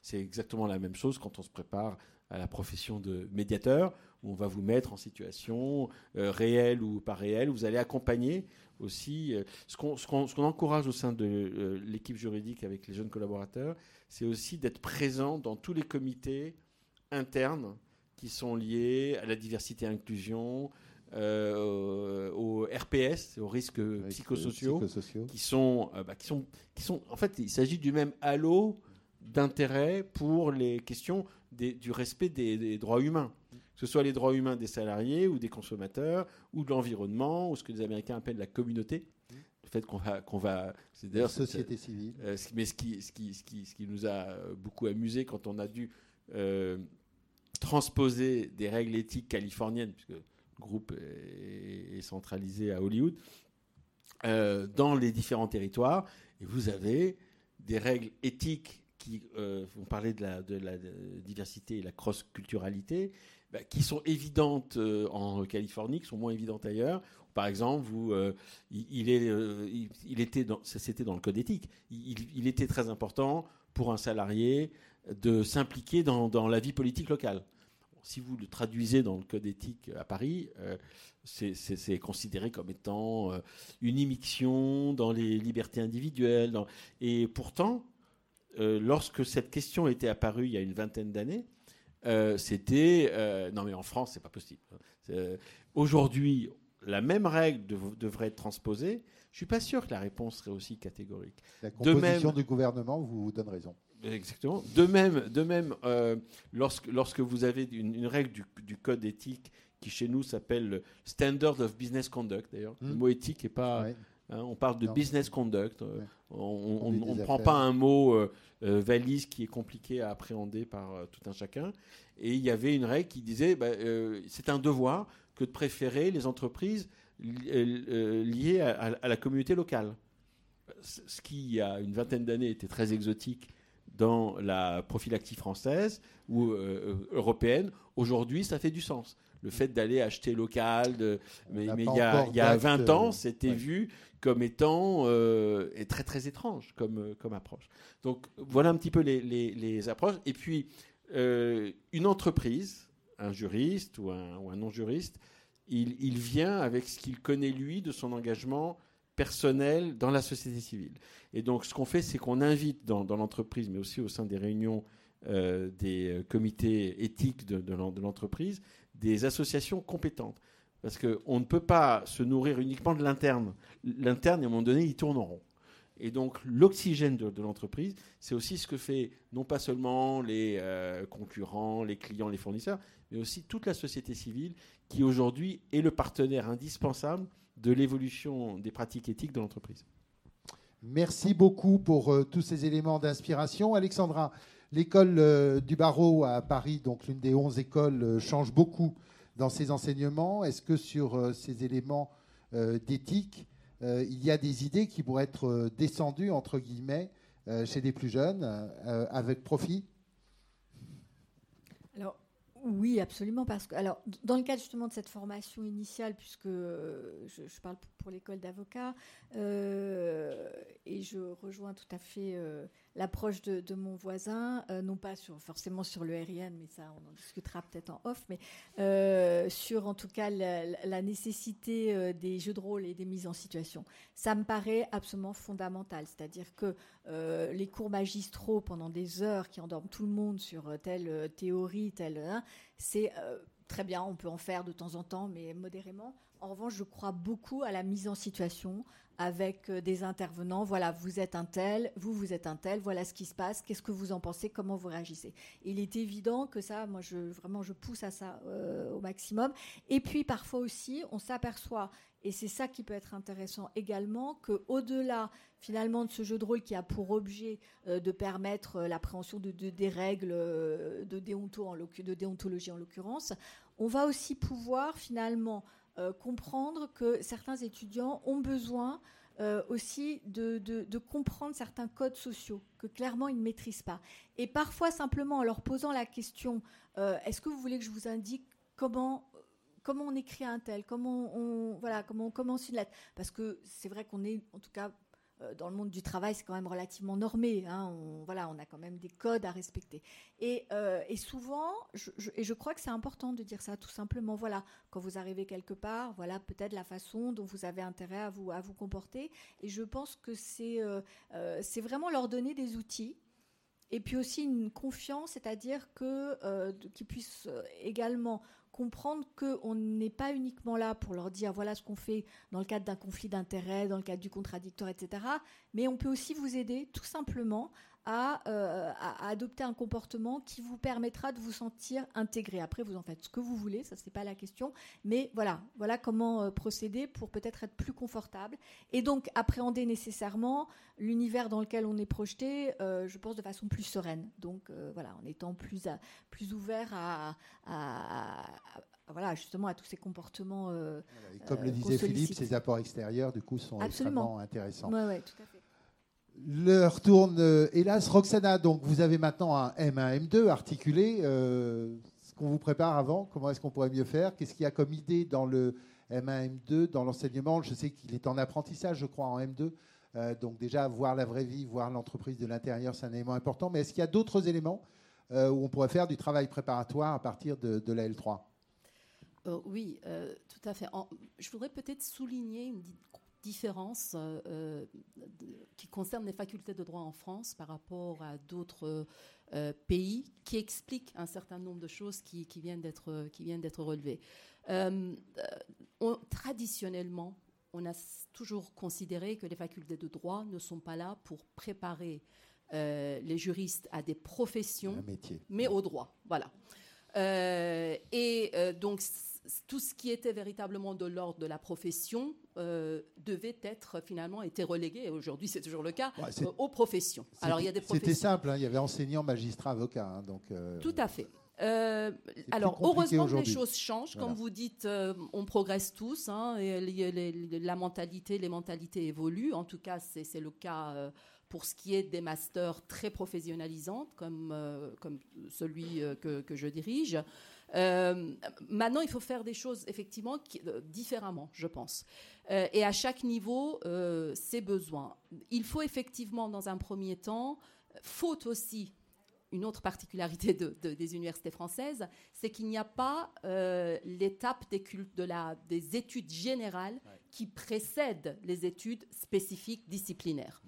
C'est exactement la même chose quand on se prépare à la profession de médiateur, où on va vous mettre en situation réelle ou pas réelle, vous allez accompagner aussi. Euh, ce qu'on encourage au sein de euh, l'équipe juridique avec les jeunes collaborateurs, c'est aussi d'être présent dans tous les comités internes qui sont liés à la diversité et inclusion, euh, au RPS, aux risques psychosociaux, qui sont, bah, qui sont, qui sont, en fait, il s'agit du même halo d'intérêt pour les questions du respect des droits humains que ce soit les droits humains des salariés ou des consommateurs ou de l'environnement ou ce que les Américains appellent la communauté. Le fait qu'on va, qu'on va, c'est d'ailleurs société civile. Euh, mais ce qui, ce qui, ce qui, ce qui nous a beaucoup amusé quand on a dû euh, transposer des règles éthiques californiennes, puisque groupe est, centralisé à Hollywood, euh, dans les différents territoires, et vous avez des règles éthiques qui vont parler de la, diversité et la cross-culturalité, bah, qui sont évidentes euh, en Californie, qui sont moins évidentes ailleurs. Par exemple, vous, euh, il, est, euh, il, était c'était dans le code éthique. Il, était très important pour un salarié de s'impliquer dans, la vie politique locale. Si vous le traduisez dans le code éthique à Paris, c'est considéré comme étant une immixtion dans les libertés individuelles. Et pourtant, lorsque cette question était apparue il y a une vingtaine d'années, euh, c'était euh, non mais en France c'est pas possible. Euh, aujourd'hui, la même règle devrait être transposée. Je suis pas sûr que la réponse serait aussi catégorique. La composition du gouvernement vous donne raison. Exactement. De même, de même lorsque, lorsque vous avez une, règle du, code éthique qui chez nous s'appelle Standard of Business Conduct, d'ailleurs, le hmm. mot éthique est pas. Hein, on parle de business conduct. On ne prend pas un mot euh, valise qui est compliqué à appréhender par euh, tout un chacun. Et il y avait une règle qui disait bah, euh, c'est un devoir que de préférer les entreprises liées à, la communauté locale. Ce qui, il y a une vingtaine d'années, était très exotique dans la prophylactie française ou européenne. Aujourd'hui, ça fait du sens le fait d'aller acheter local. De... Mais, il, y a, il y a 20 ans, c'était vu comme étant euh, très très étrange comme, euh, comme approche. Donc voilà un petit peu les, les, approches. Et puis, euh, une entreprise, un juriste ou un, non-juriste, il, il, vient avec ce qu'il connaît lui de son engagement personnel dans la société civile. Et donc ce qu'on fait, c'est qu'on invite dans, l'entreprise, mais aussi au sein des réunions des comités éthiques de, l'entreprise, des associations compétentes. Parce qu'on ne peut pas se nourrir uniquement de l'interne. L'interne, à un moment donné, ils tourneront. Et donc, l'oxygène de, l'entreprise, c'est aussi ce que fait non pas seulement les euh, concurrents, les clients, les fournisseurs, mais aussi toute la société civile qui aujourd'hui est le partenaire indispensable de l'évolution des pratiques éthiques de l'entreprise. Merci beaucoup pour euh, tous ces éléments d'inspiration. Alexandra, l'école euh, du barreau à Paris, donc l'une des 11 écoles, change beaucoup dans ses enseignements Est-ce que sur euh, ces éléments euh, d'éthique, euh, il y a des idées qui pourraient être descendues, entre guillemets, chez les plus jeunes, avec profit? Alors, oui, absolument. Parce que, alors, dans le cadre justement de cette formation initiale, puisque je, parle pour, l'école d'avocat, et je rejoins tout à fait l'approche de, mon voisin, euh, non pas forcément sur le RIN, mais ça on en discutera peut-être en off, mais euh, sur en tout cas la, nécessité euh, des jeux de rôle et des mises en situation. Ça me paraît absolument fondamental, c'est-à-dire que les cours magistraux pendant des heures qui endorment tout le monde sur telle théorie, telle, hein, c'est très bien, on peut en faire de temps en temps, mais modérément. En revanche, je crois beaucoup à la mise en situation, avec euh, des intervenants. Voilà, vous êtes un tel, vous, vous êtes un tel, voilà ce qui se passe, qu'est-ce que vous en pensez, comment vous réagissez. il est évident que ça, moi, vraiment, je pousse à ça euh, au maximum. Et puis, parfois aussi, on s'aperçoit, Et c'est ça qui peut être intéressant également, qu'au-delà finalement de ce jeu de rôle qui a pour objet euh, de permettre euh, l'appréhension de, des règles de déontologie en l'occurrence, on va aussi pouvoir finalement comprendre que certains étudiants ont besoin aussi de, comprendre certains codes sociaux que clairement ils ne maîtrisent pas. Et parfois simplement en leur posant la question, est-ce que vous voulez que je vous indique comment on écrit un tel, comment on, voilà, comment on commence une lettre? Parce que c'est vrai qu'on est, en tout cas, euh, dans le monde du travail, c'est quand même relativement normé. Hein. on, voilà, on a quand même des codes à respecter. Et, euh, souvent, et je crois que c'est important de dire ça tout simplement. Voilà, quand vous arrivez quelque part, voilà peut-être la façon dont vous avez intérêt à vous, à vous comporter. Et je pense que c'est euh, vraiment leur donner des outils. Et puis aussi une confiance, c'est-à-dire que qu'ils puissent également comprendre qu'on n'est pas uniquement là pour leur dire voilà ce qu'on fait dans le cadre d'un conflit d'intérêts, dans le cadre du contradictoire, etc. Mais on peut aussi vous aider tout simplement euh, à, adopter un comportement qui vous permettra de vous sentir intégré. Après, vous en faites ce que vous voulez, ça c'est pas la question, mais voilà, voilà comment euh, procéder pour peut-être être plus confortable et donc appréhender nécessairement l'univers dans lequel on est projeté, euh, je pense de façon plus sereine. Donc voilà, en étant plus plus ouvert à, voilà, justement à tous ces comportements. comme le disait Philippe, ces apports extérieurs, du coup, sont extrêmement intéressants. Oui, tout à fait. L'heure tourne, euh, hélas. Roxana, donc vous avez maintenant un M1, M2 articulé. Euh, ce qu'on vous prépare avant, comment est-ce qu'on pourrait mieux faire? Qu'est-ce qu'il y a comme idée dans le M1, M2, dans l'enseignement? Je sais qu'il est en apprentissage, je crois, en M2. Euh, donc déjà, voir la vraie vie, voir l'entreprise de l'intérieur, c'est un élément important. Mais est-ce qu'il y a d'autres éléments où on pourrait faire du travail préparatoire à partir de, la L3 Oui, tout à fait. je voudrais peut-être souligner une différence euh, euh, qui concerne les facultés de droit en France par rapport à d'autres euh, pays qui expliquent un certain nombre de choses qui, viennent d'être qui viennent d'être relevées. traditionnellement, on a toujours considéré que les facultés de droit ne sont pas là pour préparer les juristes à des professions, mais au droit. Voilà. et donc tout ce qui était véritablement de l'ordre de la profession euh, devait être finalement été relégué, et aujourd'hui c'est toujours le cas, euh, aux professions. Alors il y a des C'était simple, hein, il y avait enseignants, magistrats, avocats. Hein, donc, euh, Tout à fait. alors, heureusement que les choses changent. Comme vous dites, on progresse tous. Hein, et la mentalité, les mentalités évoluent. En tout cas, c'est le cas pour ce qui est des masters très professionnalisants, comme, comme celui que, que, je dirige. Euh, maintenant, il faut faire des choses effectivement euh, différemment, je pense. Euh, et à chaque niveau, ses besoins. Il faut effectivement, dans un premier temps, faute aussi une autre particularité des universités françaises, c'est qu'il n'y a pas l'étape des, études générales qui précèdent les études spécifiques disciplinaires.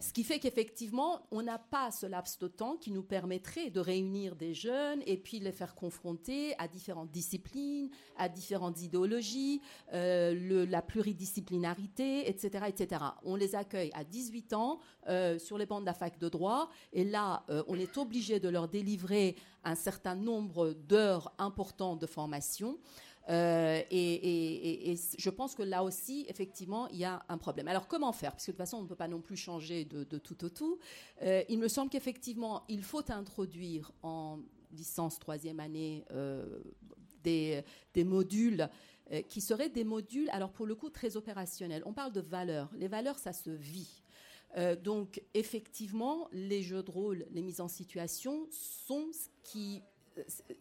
Ce qui fait qu'effectivement, on n'a pas ce laps de temps qui nous permettrait de réunir des jeunes et puis les faire confronter à différentes disciplines, à différentes idéologies, euh, le, la pluridisciplinarité, etc., etc. On les accueille à 18 ans euh, sur les bancs de la fac de droit et là, euh, on est obligé de leur délivrer un certain nombre d'heures importantes de formation. Euh, et, je pense que là aussi, effectivement, il y a un problème. Alors comment faire? Parce que de toute façon, on ne peut pas non plus changer de, tout au tout. Euh, il me semble qu'effectivement, il faut introduire en licence troisième année euh, des, des, modules qui seraient des modules, alors pour le coup, très opérationnels. On parle de valeurs. Les valeurs, ça se vit. donc, effectivement, les jeux de rôle, les mises en situation sont ce qui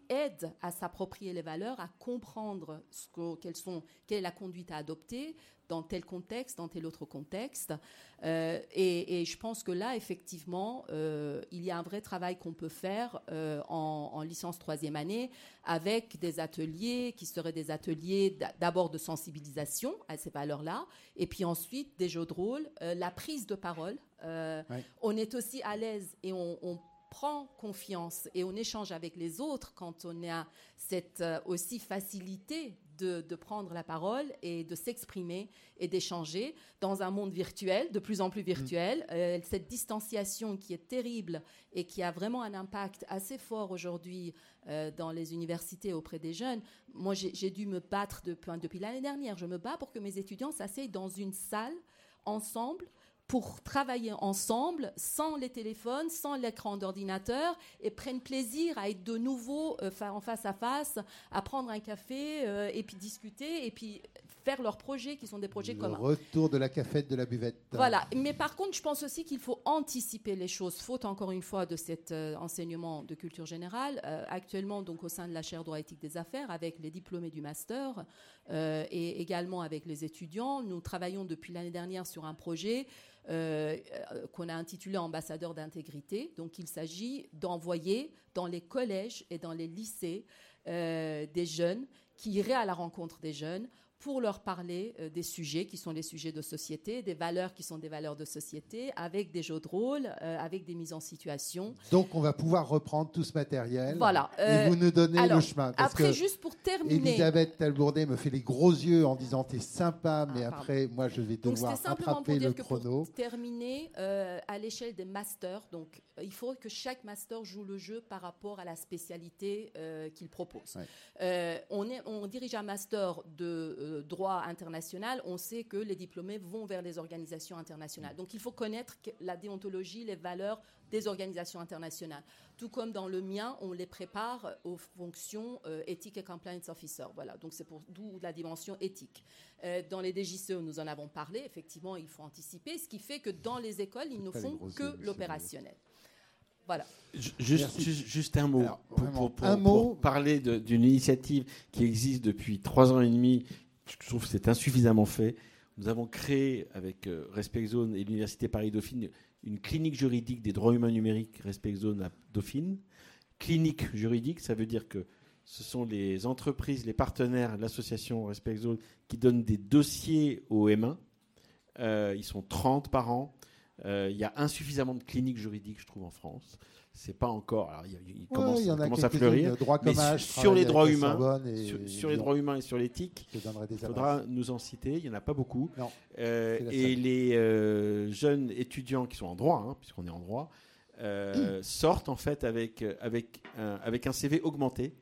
aide à s'approprier les valeurs, à comprendre ce que, sont, quelle est la conduite à adopter dans tel contexte, dans tel autre contexte. Euh, et, je pense que là, effectivement, euh, il y a un vrai travail qu'on peut faire euh, en, licence troisième année avec des ateliers qui seraient des ateliers d'abord de sensibilisation à ces valeurs-là, et puis ensuite des jeux de rôle, la prise de parole. On est aussi à l'aise et on, on prend confiance et on échange avec les autres quand on a cette euh, aussi facilité de, de prendre la parole et de s'exprimer et d'échanger dans un monde virtuel, de plus en plus virtuel. Euh, cette distanciation qui est terrible et qui a vraiment un impact assez fort aujourd'hui euh, dans les universités auprès des jeunes. Moi, j'ai dû me battre depuis l'année dernière. Je me bats pour que mes étudiants s'asseyent dans une salle ensemble pour travailler ensemble, sans les téléphones, sans l'écran d'ordinateur, et prennent plaisir à être de nouveau euh, en face à face, à prendre un café, euh, et puis discuter, et puis faire leurs projets, qui sont des projets Le communs. retour de la cafette de la buvette. Voilà, mais par contre, je pense aussi qu'il faut anticiper les choses, faute encore une fois de cet euh, enseignement de culture générale. Actuellement, donc au sein de la chaire droit éthique des affaires, avec les diplômés du master et également avec les étudiants, nous travaillons depuis l'année dernière sur un projet euh, qu'on a intitulé Ambassadeur d'intégrité. Donc, il s'agit d'envoyer dans les collèges et dans les lycées euh, des jeunes qui iraient à la rencontre des jeunes pour leur parler euh, des sujets qui sont les sujets de société, des valeurs qui sont des valeurs de société, avec des jeux de rôle, euh, avec des mises en situation. Donc, on va pouvoir reprendre tout ce matériel. Voilà. Et Euh, vous nous donnez alors, le chemin. Parce Après, que juste pour terminer. Elisabeth Talbourdet me fait les gros yeux en disant T'es sympa, mais Ah, pardon. après, moi, je vais Donc devoir c'était simplement attraper pour dire le que chrono. pour terminer, à l'échelle des masters, donc il faut que chaque master joue le jeu par rapport à la spécialité euh, qu'il propose. Ouais. Euh, on, est, on dirige un master de euh, droit international, on sait que les diplômés vont vers les organisations internationales. Donc il faut connaître la déontologie, les valeurs des organisations internationales. Tout comme dans le mien, on les prépare aux fonctions euh, éthique et compliance officer. Voilà, donc c'est pour d'où la dimension éthique. Euh, dans les DGCE, nous en avons parlé. Effectivement, il faut anticiper, ce qui fait que dans les écoles, ils ne font que l'opérationnel. Voilà. Juste, Merci. juste, juste un mot. Alors, pour, vraiment, pour- pour- un pour mot. parler d'une initiative qui existe depuis trois ans et demi. Je trouve que c'est insuffisamment fait. Nous avons créé avec euh, Respect Zone et l'Université Paris-Dauphine une clinique juridique des droits humains numériques Respect Zone à Dauphine. Clinique juridique, ça veut dire que ce sont les entreprises, les partenaires, l'association Respect Zone qui donnent des dossiers au M1. Euh, ils sont 30 par an. Euh, Il y a insuffisamment de cliniques juridiques, je trouve, en France. C'est pas encore. Alors, il, Ouais, commence, il y en ça a commence à fleurir. le droit Mais comme âge, sur- les droits humains, et Sur, sur les droits humains et sur l'éthique, il faudra nous en citer. Il n'y en a pas beaucoup. Non, Euh, et les euh, jeunes étudiants qui sont en droit, hein, puisqu'on est en droit, euh, sortent en fait avec, avec, un, avec un CV augmenté.